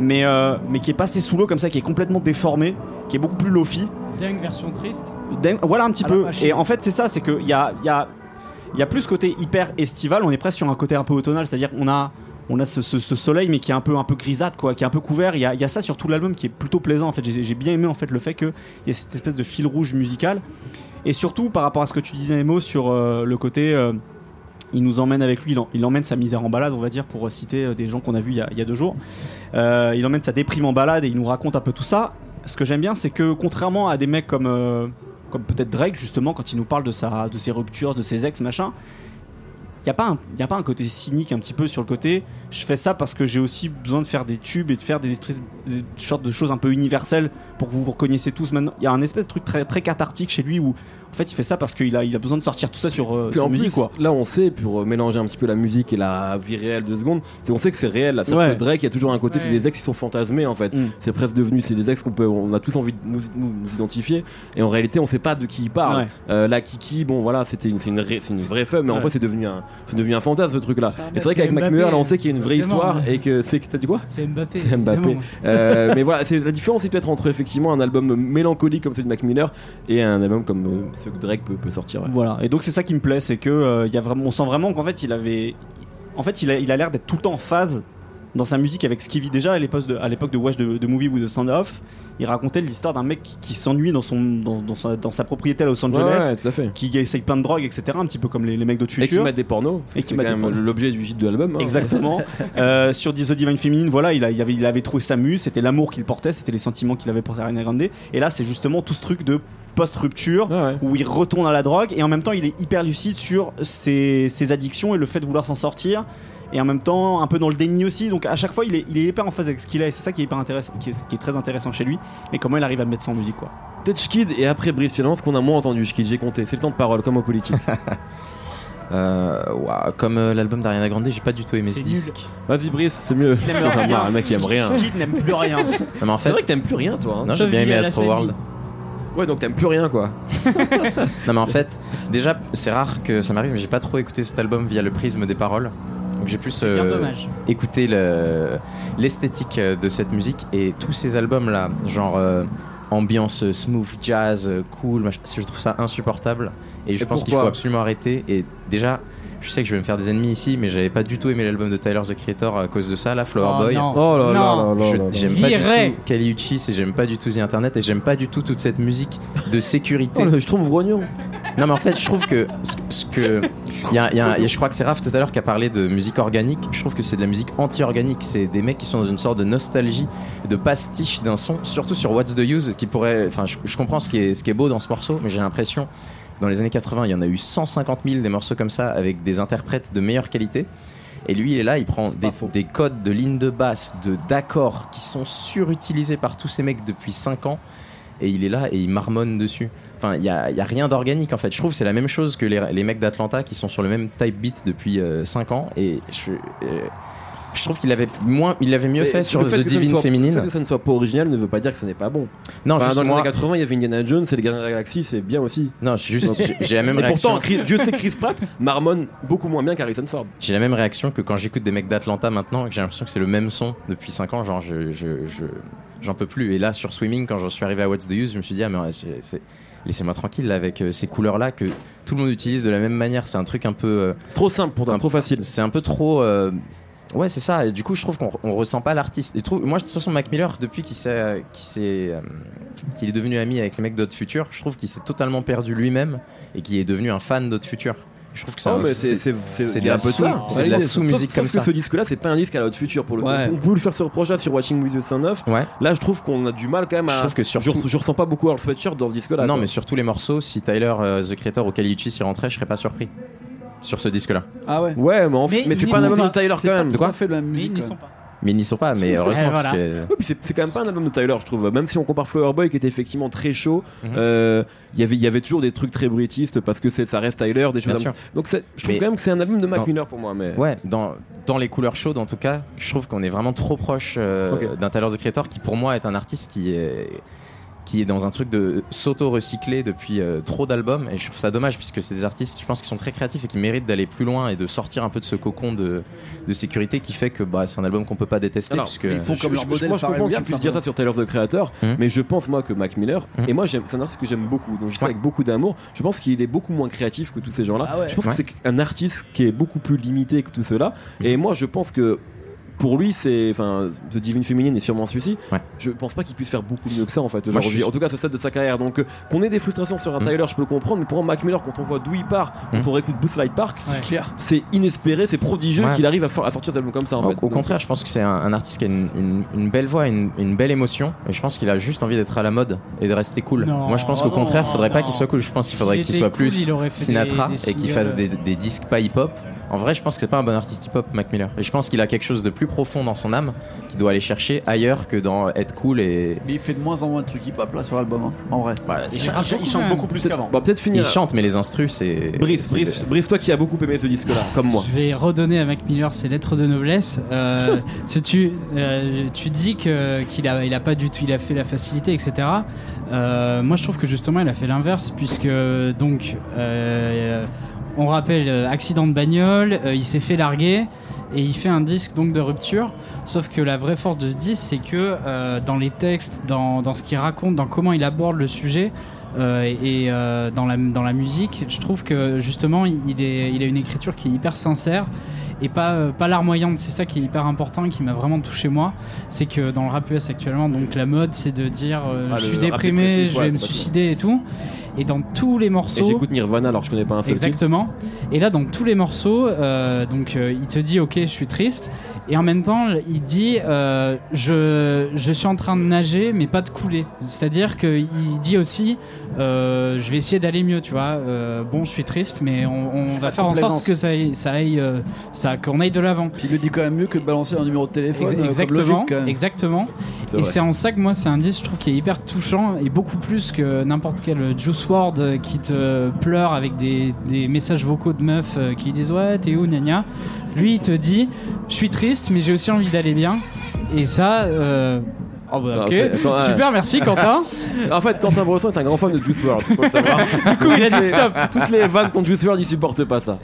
mais, euh, mais qui est passée sous l'eau comme ça, qui est complètement déformée, qui est beaucoup plus lofi. Dingue version triste. Deng- voilà un petit peu. Et en fait, c'est ça, c'est qu'il y a, il y, a, il y a plus ce côté hyper estival, on est presque sur un côté un peu automnal, c'est-à-dire qu'on a. On a ce, soleil mais qui est un peu un peu grisâtre quoi, qui est un peu couvert. Il y a, ça sur tout l'album qui est plutôt plaisant en fait. J'ai bien aimé en fait le fait qu'il y ait cette espèce de fil rouge musical. Et surtout par rapport à ce que tu disais Emo sur euh, le côté, euh, il nous emmène avec lui, il, emmène sa misère en balade, on va dire pour citer euh, des gens qu'on a vus il y a, il y a deux jours. Il emmène sa déprime en balade et il nous raconte un peu tout ça. Ce que j'aime bien, c'est que contrairement à des mecs comme comme peut-être Drake justement quand il nous parle de sa de ses ruptures, de ses ex machin. Il n'y a, pas un- a pas un côté cynique un petit peu sur le côté je fais ça parce que j'ai aussi besoin de faire des tubes et de faire des sortes de choses un peu universelles pour que vous vous reconnaissiez tous maintenant. Il y a un espèce de truc très, très cathartique chez lui où en fait il fait ça parce qu'il a, il a besoin de sortir tout ça sur, euh, Puis sur en musique plus, quoi. là on sait, pour euh, mélanger un petit peu la musique et la vie réelle de secondes, c'est on sait que c'est réel. Là. Ouais. que Drake, il y a toujours un côté, c'est des ex qui sont fantasmés en fait. Mm. C'est presque devenu, c'est des ex qu'on peut, on a tous envie de nous, nous- nous identifier. Et en réalité, on sait pas de qui il parle. Ouais. Euh, là, Kiki, bon voilà, c'était une, c'est une, ré- c'est une vraie femme, mais en fait, c'est devenu un, c'est devenu un fantasme ce truc-là. Et c'est vrai qu'avec Miller, là, on sait qu'il y a une vraie histoire et que c'est, t'as dit quoi? C'est Mbappé. C'est Mbappé. Euh, mais voilà, c'est la différence, c'est peut-être entre effectivement un album mélancolique comme celui de Mac Miller et un album comme euh, ce que Drake peut, peut sortir. ouais. Voilà, et donc c'est ça qui me plaît, c'est que euh, il y a vraiment, on sent vraiment qu'en fait il avait, en fait il a, il a l'air d'être tout le temps en phase dans sa musique avec ce qu'il vit déjà à l'époque de, à l'époque de Watch the, the Movie with the Sound Off. Il racontait l'histoire d'un mec qui, qui s'ennuie dans son, dans, dans sa, dans sa propriété à Los Angeles, ouais, tout à fait. qui essaye plein de drogues, etc. Un petit peu comme les, les mecs d'autres Et qui mettent des pornos. Et qui qui mettent quand des même pornos. l'objet du hit de l'album. hein. Exactement. Euh, sur The Divine Feminine, voilà, il, a- il avait, il avait trouvé sa muse, c'était l'amour qu'il portait, c'était les sentiments qu'il avait pour Ariana Grande. Et là, c'est justement tout ce truc de post-rupture ouais. où il retourne à la drogue et en même temps il est hyper lucide sur ses, ses addictions et le fait de vouloir s'en sortir et en même temps un peu dans le déni aussi donc à chaque fois il est, il est hyper en phase avec ce qu'il est et c'est ça qui est hyper intéressant qui est, qui est très intéressant chez lui et comment il arrive à mettre ça en musique quoi Touch Kid et après Brice finalement, ce qu'on a moins entendu, Kid, j'ai compté. C'est le temps de parole, comme en politique. Euh, comme euh, l'album d'Ariana Grande, j'ai pas du tout aimé ce C'est disque. Vas-y, Brice, c'est mieux. il aime rien le mec, il aime rien. Kid n'aime plus rien Non, mais en C'est fait, vrai que t'aimes plus rien, toi. hein. non, j'ai bien aimé Astro. World. Ouais, donc t'aimes plus rien, quoi. Non, mais en fait, déjà, c'est rare que ça m'arrive, mais j'ai pas trop écouté cet album via le prisme des paroles. Donc j'ai plus euh, écouté le- l'esthétique euh, de cette musique et tous ces albums là, genre euh, ambiance smooth jazz, cool, machin, je trouve ça insupportable et je Et pense qu'il faut absolument arrêter. Et déjà, je sais que je vais me faire des ennemis ici, mais j'avais pas du tout aimé l'album de Tyler the Creator à cause de ça, la Flower Oh, Boy. non. Oh là là Non. là là là là. J'aime pas du tout Kali Uchis et j'aime pas du tout The Internet et j'aime pas du tout toute cette musique de sécurité. Oh, le- je trouve grognon. Non, mais en fait, je trouve que ce, ce que il y a, y a- il y a- je crois que c'est Raph tout à l'heure qui a parlé de musique organique. Je trouve que c'est de la musique anti-organique. C'est des mecs qui sont dans une sorte de nostalgie, de pastiche d'un son, surtout sur What's the Use, qui pourrait. Enfin, je, je comprends ce qui est ce qui est beau dans ce morceau, mais j'ai l'impression dans les années 80, il y en a eu 150 000 des morceaux comme ça avec des interprètes de meilleure qualité. Et lui, il est là, il prend des, des codes de lignes de basse, de d'accords qui sont surutilisés par tous ces mecs depuis 5 ans, et il est là et il marmonne dessus. Enfin, il y a, y a rien d'organique en fait. Je trouve que c'est la même chose que les, les mecs d'Atlanta qui sont sur le même type beat depuis 5 ans, et je, euh, je trouve qu'il avait moins, il avait mieux Mais fait sur le The ça Divine soit- Le Féminine. fait que ça ne soit pas original ne veut pas dire que ce n'est pas bon. Non, Enfin, dans les années 80, il y avait Indiana Jones et les Gardiens de la Galaxie, c'est bien aussi. non, je- juste, j'ai- la même Et réaction. pourtant, Chris- Dieu sait que Chris Pratt marmonne beaucoup moins bien qu'Harrison Ford. J'ai la même réaction que quand j'écoute des mecs d'Atlanta maintenant, que j'ai l'impression que c'est le même son depuis 5 ans, genre je, je, je- j'en peux plus. Et là sur Swimming, quand j'en suis arrivé à What's the Use, je me suis dit ah mais laissez-moi tranquille là, avec euh, ces couleurs là que tout le monde utilise de la même manière. C'est un truc un peu, euh, trop simple pour toi, trop facile. c'est un peu trop. euh, Ouais, c'est ça. Et du coup, je trouve qu'on on ressent pas l'artiste. Et trouve, moi, de toute façon, Mac Miller, depuis qu'il s'est, qu'il s'est, euh, qu'il est devenu ami avec les mecs d'Odd Future, je trouve qu'il s'est totalement perdu lui-même et qu'il est devenu un fan d'Odd Future. Je trouve que c'est Oh, c'est- c'est c'est de la sous- c'est de la sous-musique sauf comme que ça. ce disque-là, c'est pas un disque à la haute future pour le Ouais. coup. On peut lui faire ce reproche sur Watching With The Sun Off. Ouais. Là, je trouve qu'on a du mal quand même Je à. trouve que je, surtout- je ressens pas beaucoup Earl Sweatshirt dans ce disque-là. non, quoi. mais sur tous les morceaux, si Tyler, euh, The Creator ou Kali Uchis y rentrait, je serais pas surpris. Sur ce disque-là. Ah ouais. Ouais, mais, en fait- Mais mais c'est ils pas un sont album de pas- Tyler C'est quand pas même. tout à fait de la même Mais ils musique. n'y sont pas. mais ils n'y sont pas. Mais heureusement, parce que. Ouais, puis c'est, c'est quand même pas un album de Tyler, je trouve. Même si on compare Flower Boy, qui était effectivement très chaud, Mhm. euh, il y avait- il y avait toujours des trucs très britistes parce que c'est, ça reste Tyler, des choses Bien comme sûr. Donc c'est- je trouve Mais quand même que c'est un album de Mac dans- Miller pour moi. Mais... Ouais, dans, dans les couleurs chaudes en tout cas, je trouve qu'on est vraiment trop proche euh, Ok. d'un Tyler the Creator qui pour moi est un artiste qui est qui est dans un truc de s'auto-recycler depuis euh, trop d'albums et je trouve ça dommage puisque c'est des artistes je pense qui sont très créatifs et qui méritent d'aller plus loin et de sortir un peu de ce cocon de, de sécurité qui fait que bah, c'est un album qu'on peut pas détester Alors, puisque il faut Je- comme je- leur je- modèle moi je Pharrell comprends que tu puisses dire ça sur Tyler the Creator, Mhm. mais je pense moi que Mac Miller, Mhm. et moi j'aime, c'est un artiste que j'aime beaucoup, donc je Ouais. avec beaucoup d'amour, je pense qu'il est beaucoup moins créatif que tous ces gens-là. Ah ouais. Je pense Ouais. que c'est un artiste qui est beaucoup plus limité que tout cela, et moi je pense que pour lui, c'est, enfin, The Divine Féminine est sûrement celui-ci. Ouais. Je pense pas qu'il puisse faire beaucoup mieux que ça en fait aujourd'hui. suis- En tout cas, ce stade de sa carrière. Donc, euh, qu'on ait des frustrations sur un Mhm. Tyler, je peux le comprendre. Mais pour un Mac Miller, quand on voit d'où il part, quand Mhm. on réécoute Boost Light Park, Ouais. C'est clair. c'est inespéré, c'est prodigieux Ouais. qu'il arrive à, for- à sortir des albums comme ça en Au, fait. au Donc, contraire, je pense que c'est un, un artiste qui a une, une- une belle voix, une, une belle émotion, et je pense qu'il a juste envie d'être à la mode et de rester cool. Non, Moi, je pense qu'au non, contraire, faudrait pas qu'il soit cool. Je pense qu'il faudrait qu'il soit cool, plus il Sinatra des- des et qu'il fasse des, des disques pas hip-hop. En vrai, je pense que c'est pas un bon artiste hip-hop, Mac Miller. Et je pense qu'il a quelque chose de plus profond dans son âme qu'il doit aller chercher ailleurs que dans être cool et. Mais il fait de moins en moins de trucs hip-hop là sur l'album, hein, en vrai. Bah, Il, chante- beaucoup, il chante quand beaucoup même. plus qu'avant. Bon, peut-être finir. il chante, mais les instrus, c'est. Brice, Brice, toi qui as beaucoup aimé ce disque-là, comme moi. Je vais redonner à Mac Miller ses lettres de noblesse. Euh, si tu, euh, tu dis que qu'il a, il a pas du tout, il a fait la facilité, etc. Euh, moi, je trouve que justement, il a fait l'inverse, puisque donc, euh, on rappelle euh, accident de bagnole, euh, il s'est fait larguer et il fait un disque donc de rupture. Sauf que la vraie force de ce disque, c'est que euh, dans les textes, dans, dans ce qu'il raconte, dans comment il aborde le sujet. et dans, la, dans la musique, je trouve que justement il, est, il a une écriture qui est hyper sincère et pas, pas larmoyante. C'est ça qui est hyper important et qui m'a vraiment touché moi. C'est que dans le rap US actuellement, donc la mode c'est de dire euh, Ah, je suis déprimé, je ouais, vais me suicider et tout. Et dans tous les Et morceaux. j'écoute Nirvana alors que je connais pas un titre. Exactement. Et là, dans tous les morceaux, euh, donc euh, il te dit ok, je suis triste, et en même temps, il dit euh, je, je suis en train de nager, mais pas de couler. C'est-à-dire qu'il dit aussi euh, je vais essayer d'aller mieux, tu vois. Euh, bon, je suis triste, mais on, on va faire en sorte que ça aille, ça aille, euh, ça, qu'on aille de l'avant. Il le dit quand même mieux que de balancer un numéro de téléphone. Exactement, logique, exactement. C'est Et vrai. c'est en ça que moi c'est un disque je trouve qui est hyper touchant et beaucoup plus que n'importe quel Juice WRLD euh, qui te pleure avec des, des messages vocaux de meufs euh, qui disent ouais t'es où gna gna. Lui il te dit je suis triste mais j'ai aussi envie d'aller bien et ça euh, oh bah, Non, ok super merci Quentin En fait, Quentin Bresson est un grand fan de Juice WRLD. faut le savoir. du coup il a dit stop Toutes les vannes contre Juice WRLD, il supporte pas ça.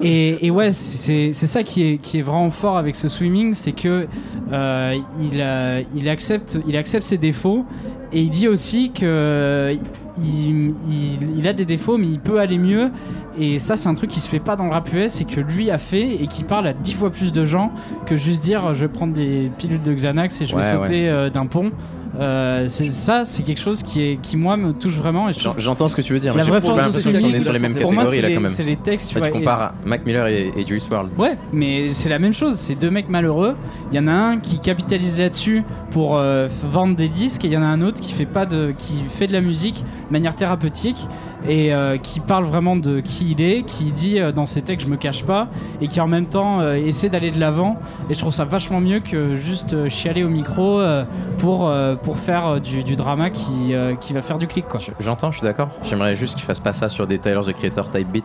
Et, et ouais, c'est c'est ça qui est, qui est vraiment fort avec ce swimming, c'est que euh, il, euh, il, accepte, il accepte ses défauts et il dit aussi que il, il- il a des défauts mais il peut aller mieux et ça c'est un truc qui se fait pas dans le rap US et que lui a fait et qui parle à dix fois plus de gens que juste dire je vais prendre des pilules de Xanax et je vais sauter euh, d'un pont. Euh, c'est ça c'est quelque chose qui, est, qui moi me touche vraiment et je J'entends ce que tu veux dire. La mais vraie force de qu'on est sur les mêmes catégories c'est là les, quand même. c'est les textes tu compares Mac Miller et, et Juice WRLD. Ouais, mais c'est la même chose. C'est deux mecs malheureux. Il y en a un qui capitalise là-dessus pour euh, vendre des disques, et il y en a un autre qui fait pas de, qui fait de la musique de manière thérapeutique et euh, qui parle vraiment de qui il est, qui dit euh, dans ses textes je me cache pas, et qui en même temps euh, essaie d'aller de l'avant. Et je trouve ça vachement mieux que juste euh, chialer au micro euh, pour euh, pour faire euh, du, du drama qui euh, qui va faire du clic quoi. Je- J'entends, je suis d'accord. J'aimerais juste qu'il fasse pas ça sur des Tyler the Creator type beat.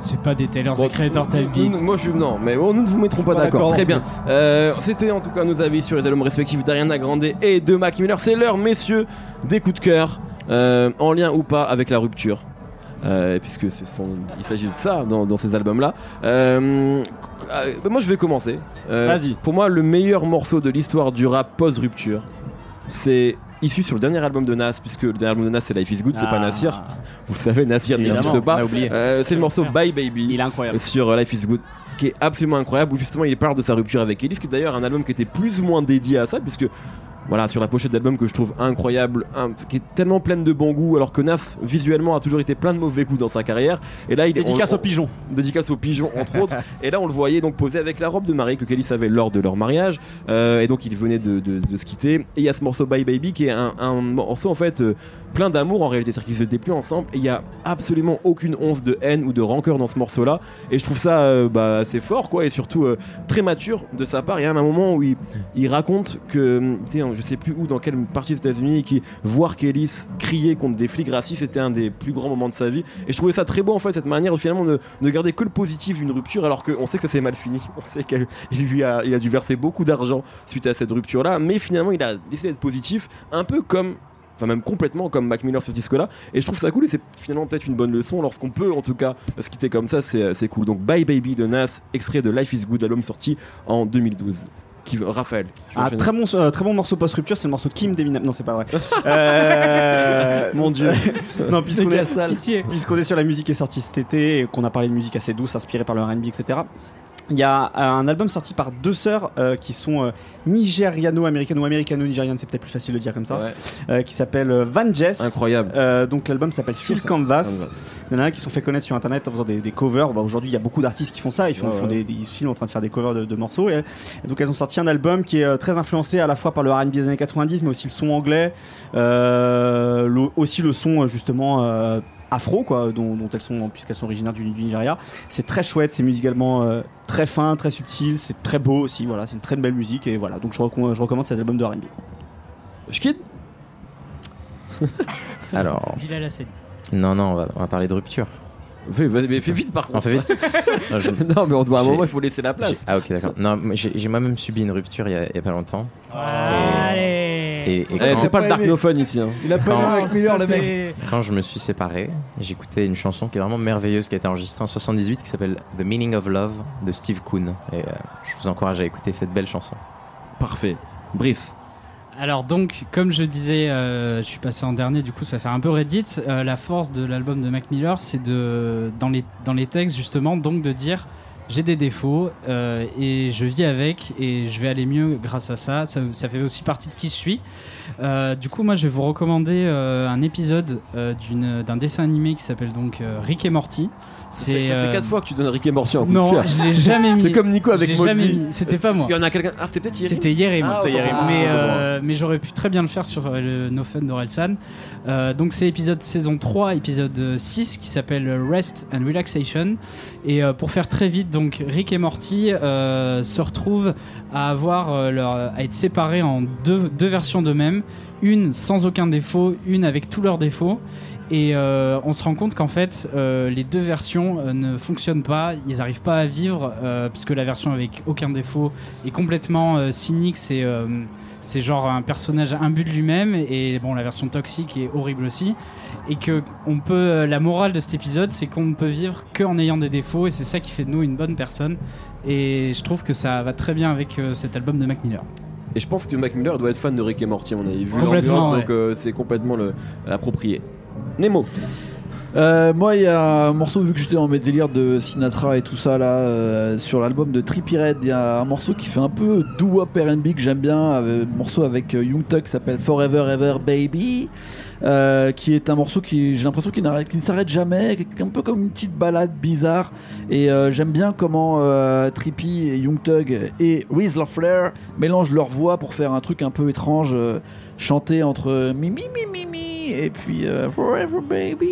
C'est pas des Taylor Bon, the Creator type beat. Moi, je non, mais bon, nous ne vous mettrons pas Pas d'accord. Très bien. Euh, C'était en tout cas nos avis sur les albums respectifs d'Ariana Grande et de Mac Miller. C'est l'heure, messieurs, des coups de cœur, euh, en lien ou pas avec la rupture. Euh, puisque ce sont, il s'agit de ça dans, dans ces albums-là. Euh, euh, moi, je vais commencer. Euh, Vas-y. Pour moi, le meilleur morceau de l'histoire du rap post-rupture, c'est issu sur le dernier album de Nas, puisque le dernier album de Nas, c'est Life is Good, c'est pas Ah. Nassir. Vous le savez, Évidemment. n'existe pas. Euh, c'est le morceau Bye Baby Il est incroyable. sur euh, Life is Good qui est absolument incroyable où justement il parle de sa rupture avec Elif qui est d'ailleurs un album qui était plus ou moins dédié à ça puisque voilà, sur la pochette d'album que je trouve incroyable, un- qui est tellement pleine de bon goût, alors que Nas, visuellement, a toujours été plein de mauvais goûts dans sa carrière. Et là, il Dédicace on- aux pigeons. dédicace aux pigeons entre autres. Et là on le voyait donc posé avec la robe de mariée que Kelly savait lors de leur mariage. Euh, et donc il venait de, de- de se quitter. Et il y a ce morceau Bye Baby qui est un, un morceau en fait euh, plein d'amour en réalité. C'est-à-dire qu'ils étaient plus ensemble et il y a absolument aucune once de haine ou de rancœur dans ce morceau là et je trouve ça euh, bah, assez fort quoi et surtout très mature de sa part. Il y a un moment où il, il raconte que tu sais, je sais plus où dans quelle partie des États-Unis qui voir Kelly crier contre des flics racistes c'était un des plus grands moments de sa vie et je trouvais ça très beau en fait cette manière finalement de ne garder que le positif d'une rupture alors qu'on sait que ça s'est mal fini on sait qu'il lui a, dû verser beaucoup d'argent suite à cette rupture là mais finalement il a décidé d'être positif un peu comme Enfin, même complètement comme Mac Miller sur ce disque là. Et je trouve ça cool et c'est finalement peut-être une bonne leçon lorsqu'on peut en tout cas se quitter comme ça, c'est c'est cool. Donc Bye Baby de Nas, extrait de Life is Good, album sorti en 2012. Qui, Raphaël, Ah, enchaîner très bon, euh, très bon morceau post-rupture, c'est le morceau Kim d'Eminem. Non, c'est pas vrai. Euh, Mon dieu. non, puisqu'on C'est est, puisqu'on est sur la musique qui est sortie cet été et qu'on a parlé de musique assez douce, inspirée par le R&B, etc. Il y a euh, un album sorti par deux sœurs euh, qui sont euh, nigériano-américaines ou américano-nigérianes, c'est peut-être plus facile de dire comme ça, Ouais, euh, qui s'appelle Van Jess. incroyable. Donc l'album s'appelle Silk Canvas. Il y en a qui se sont fait connaître sur internet en faisant des, des covers. Bah, Aujourd'hui, il y a beaucoup d'artistes qui font ça. Ils font, Ouais, font ouais. des, ils se filment en train de faire des covers de, de morceaux. Et, et donc, elles ont sorti un album qui est très influencé à la fois par le RB des années 90, mais aussi le son anglais, le- aussi le son justement. Afro quoi dont, dont elles sont puisqu'elles sont originaires du, du Nigeria c'est très chouette c'est musicalement euh, très fin très subtil c'est très beau aussi voilà c'est une très belle musique et voilà donc je, recommande- je recommande cet album de R&B Je quitte Alors, Villa la scène. non, non, on va, on va parler de rupture. Fais, mais fais vite par On contre. fait vite Non, je- non, mais on doit à un moment, il faut laisser la place. Ah, ok, d'accord. Non, j'ai j'ai moi-même subi une rupture il y a, il y a pas longtemps. Allez. Et, et Eh, quand, c'est pas le. Darknophone ici. Hein. Il a pas Quand- avec Miller, le mec. quand je me suis séparé, j'écoutais une chanson qui est vraiment merveilleuse, qui a été enregistrée en 78, qui s'appelle The Meaning of Love de Steve Kuhn. Et euh, je vous encourage à écouter cette belle chanson. Parfait. Brice. Alors donc, comme je disais, euh, je suis passé en dernier, du coup ça fait un peu Reddit. Euh, la force de l'album de Mac Miller, c'est de dans les dans les textes justement, donc de dire j'ai des défauts euh, et je vis avec et je vais aller mieux grâce à ça. Ça, fait aussi partie de qui je suis. Euh, du coup, moi je vais vous recommander euh, un épisode d'un dessin animé qui s'appelle donc Rick et Morty. Ça fait, ça fait euh, 4 fois que tu donnes Rick et Morty en coup de Non, cœur. je l'ai jamais mis. C'est comme Nico avec jamais mis. C'était pas moi. Il y en a quelqu'un. Ah, c'était peut-être hier. C'était hier et moi. Ah, C'était hier et autant moi. pour mais, moi. euh, mais j'aurais pu très bien le faire sur euh, le No Fun d'Orelsan. Euh, donc c'est épisode saison 3, épisode 6 qui s'appelle Rest and Relaxation. Et euh, pour faire très vite, donc Rick et Morty euh, se retrouvent à avoir euh, leur, à être séparés en deux, deux versions d'eux-mêmes, une sans aucun défaut, une avec tous leurs défauts. Et euh, on se rend compte qu'en fait, euh, les deux versions euh, ne fonctionnent pas, ils n'arrivent pas à vivre, puisque la version avec aucun défaut est complètement cynique, c'est c'est genre un personnage imbu de lui-même, et bon, la version toxique est horrible aussi. Et que on peut, la morale de cet épisode, c'est qu'on ne peut vivre qu'en ayant des défauts, et c'est ça qui fait de nous une bonne personne. Et je trouve que ça va très bien avec cet album de Mac Miller. Et je pense que Mac Miller doit être fan de Rick et Morty, à mon avis. Vu Complètement, l'ambiance, ouais. donc euh, c'est complètement le- approprié. Nemo. Euh, moi, il y a un morceau, vu que j'étais dans mes délires de Sinatra et tout ça, là, euh, sur l'album de Trippie Red, il y a un morceau qui fait un peu doo-wop R&B que j'aime bien, un morceau avec euh, Young Thug qui s'appelle Forever Ever Baby, qui est un morceau qui, j'ai l'impression qu'il ne s'arrête jamais, un peu comme une petite balade bizarre, et j'aime bien comment Trippie et Young Thug et Rizla Flair mélangent leur voix pour faire un truc un peu étrange, chanter entre mi mi mi mi mi et puis euh, Forever Baby.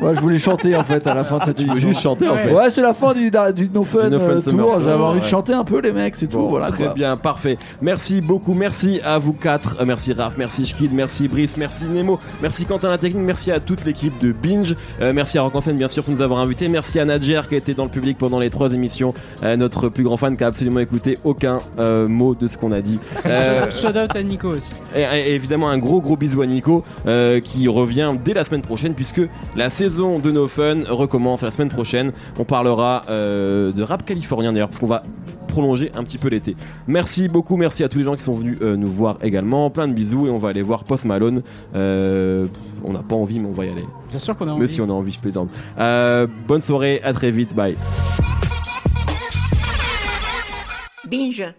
Ouais, je voulais chanter en fait à la fin de cette émission. juste chanter en fait. Ouais, c'est la fin du, du No Fun, Du No Fun euh, Tour. J'avais envie de chanter un peu, les mecs, c'est tout. Voilà, très quoi. bien, parfait. Merci beaucoup, merci à vous quatre. Euh, merci Raph, merci Schkid, merci Brice, merci Nemo, merci Quentin la technique, merci à toute l'équipe de Binge, Euh, merci à Rock en scène bien sûr pour nous avoir invités, merci à Nadjer qui a été dans le public pendant les trois émissions, Euh, notre plus grand fan qui a absolument écouté aucun euh, mot de ce qu'on a dit. Euh, Shout out à Nico aussi. et, et évidemment un gros gros bisou à Nico euh, qui revient dès la semaine prochaine puisque la saison de No Fun recommence la semaine prochaine. On parlera euh, de rap californien d'ailleurs parce qu'on va prolonger un petit peu l'été. Merci beaucoup, merci à tous les gens qui sont venus euh, nous voir également. Plein de bisous et on va aller voir Post Malone. Euh, on n'a pas envie mais on va y aller. Bien sûr qu'on a Mais envie. si on a envie, je plaisante. Euh, bonne soirée, à très vite, bye. Binge.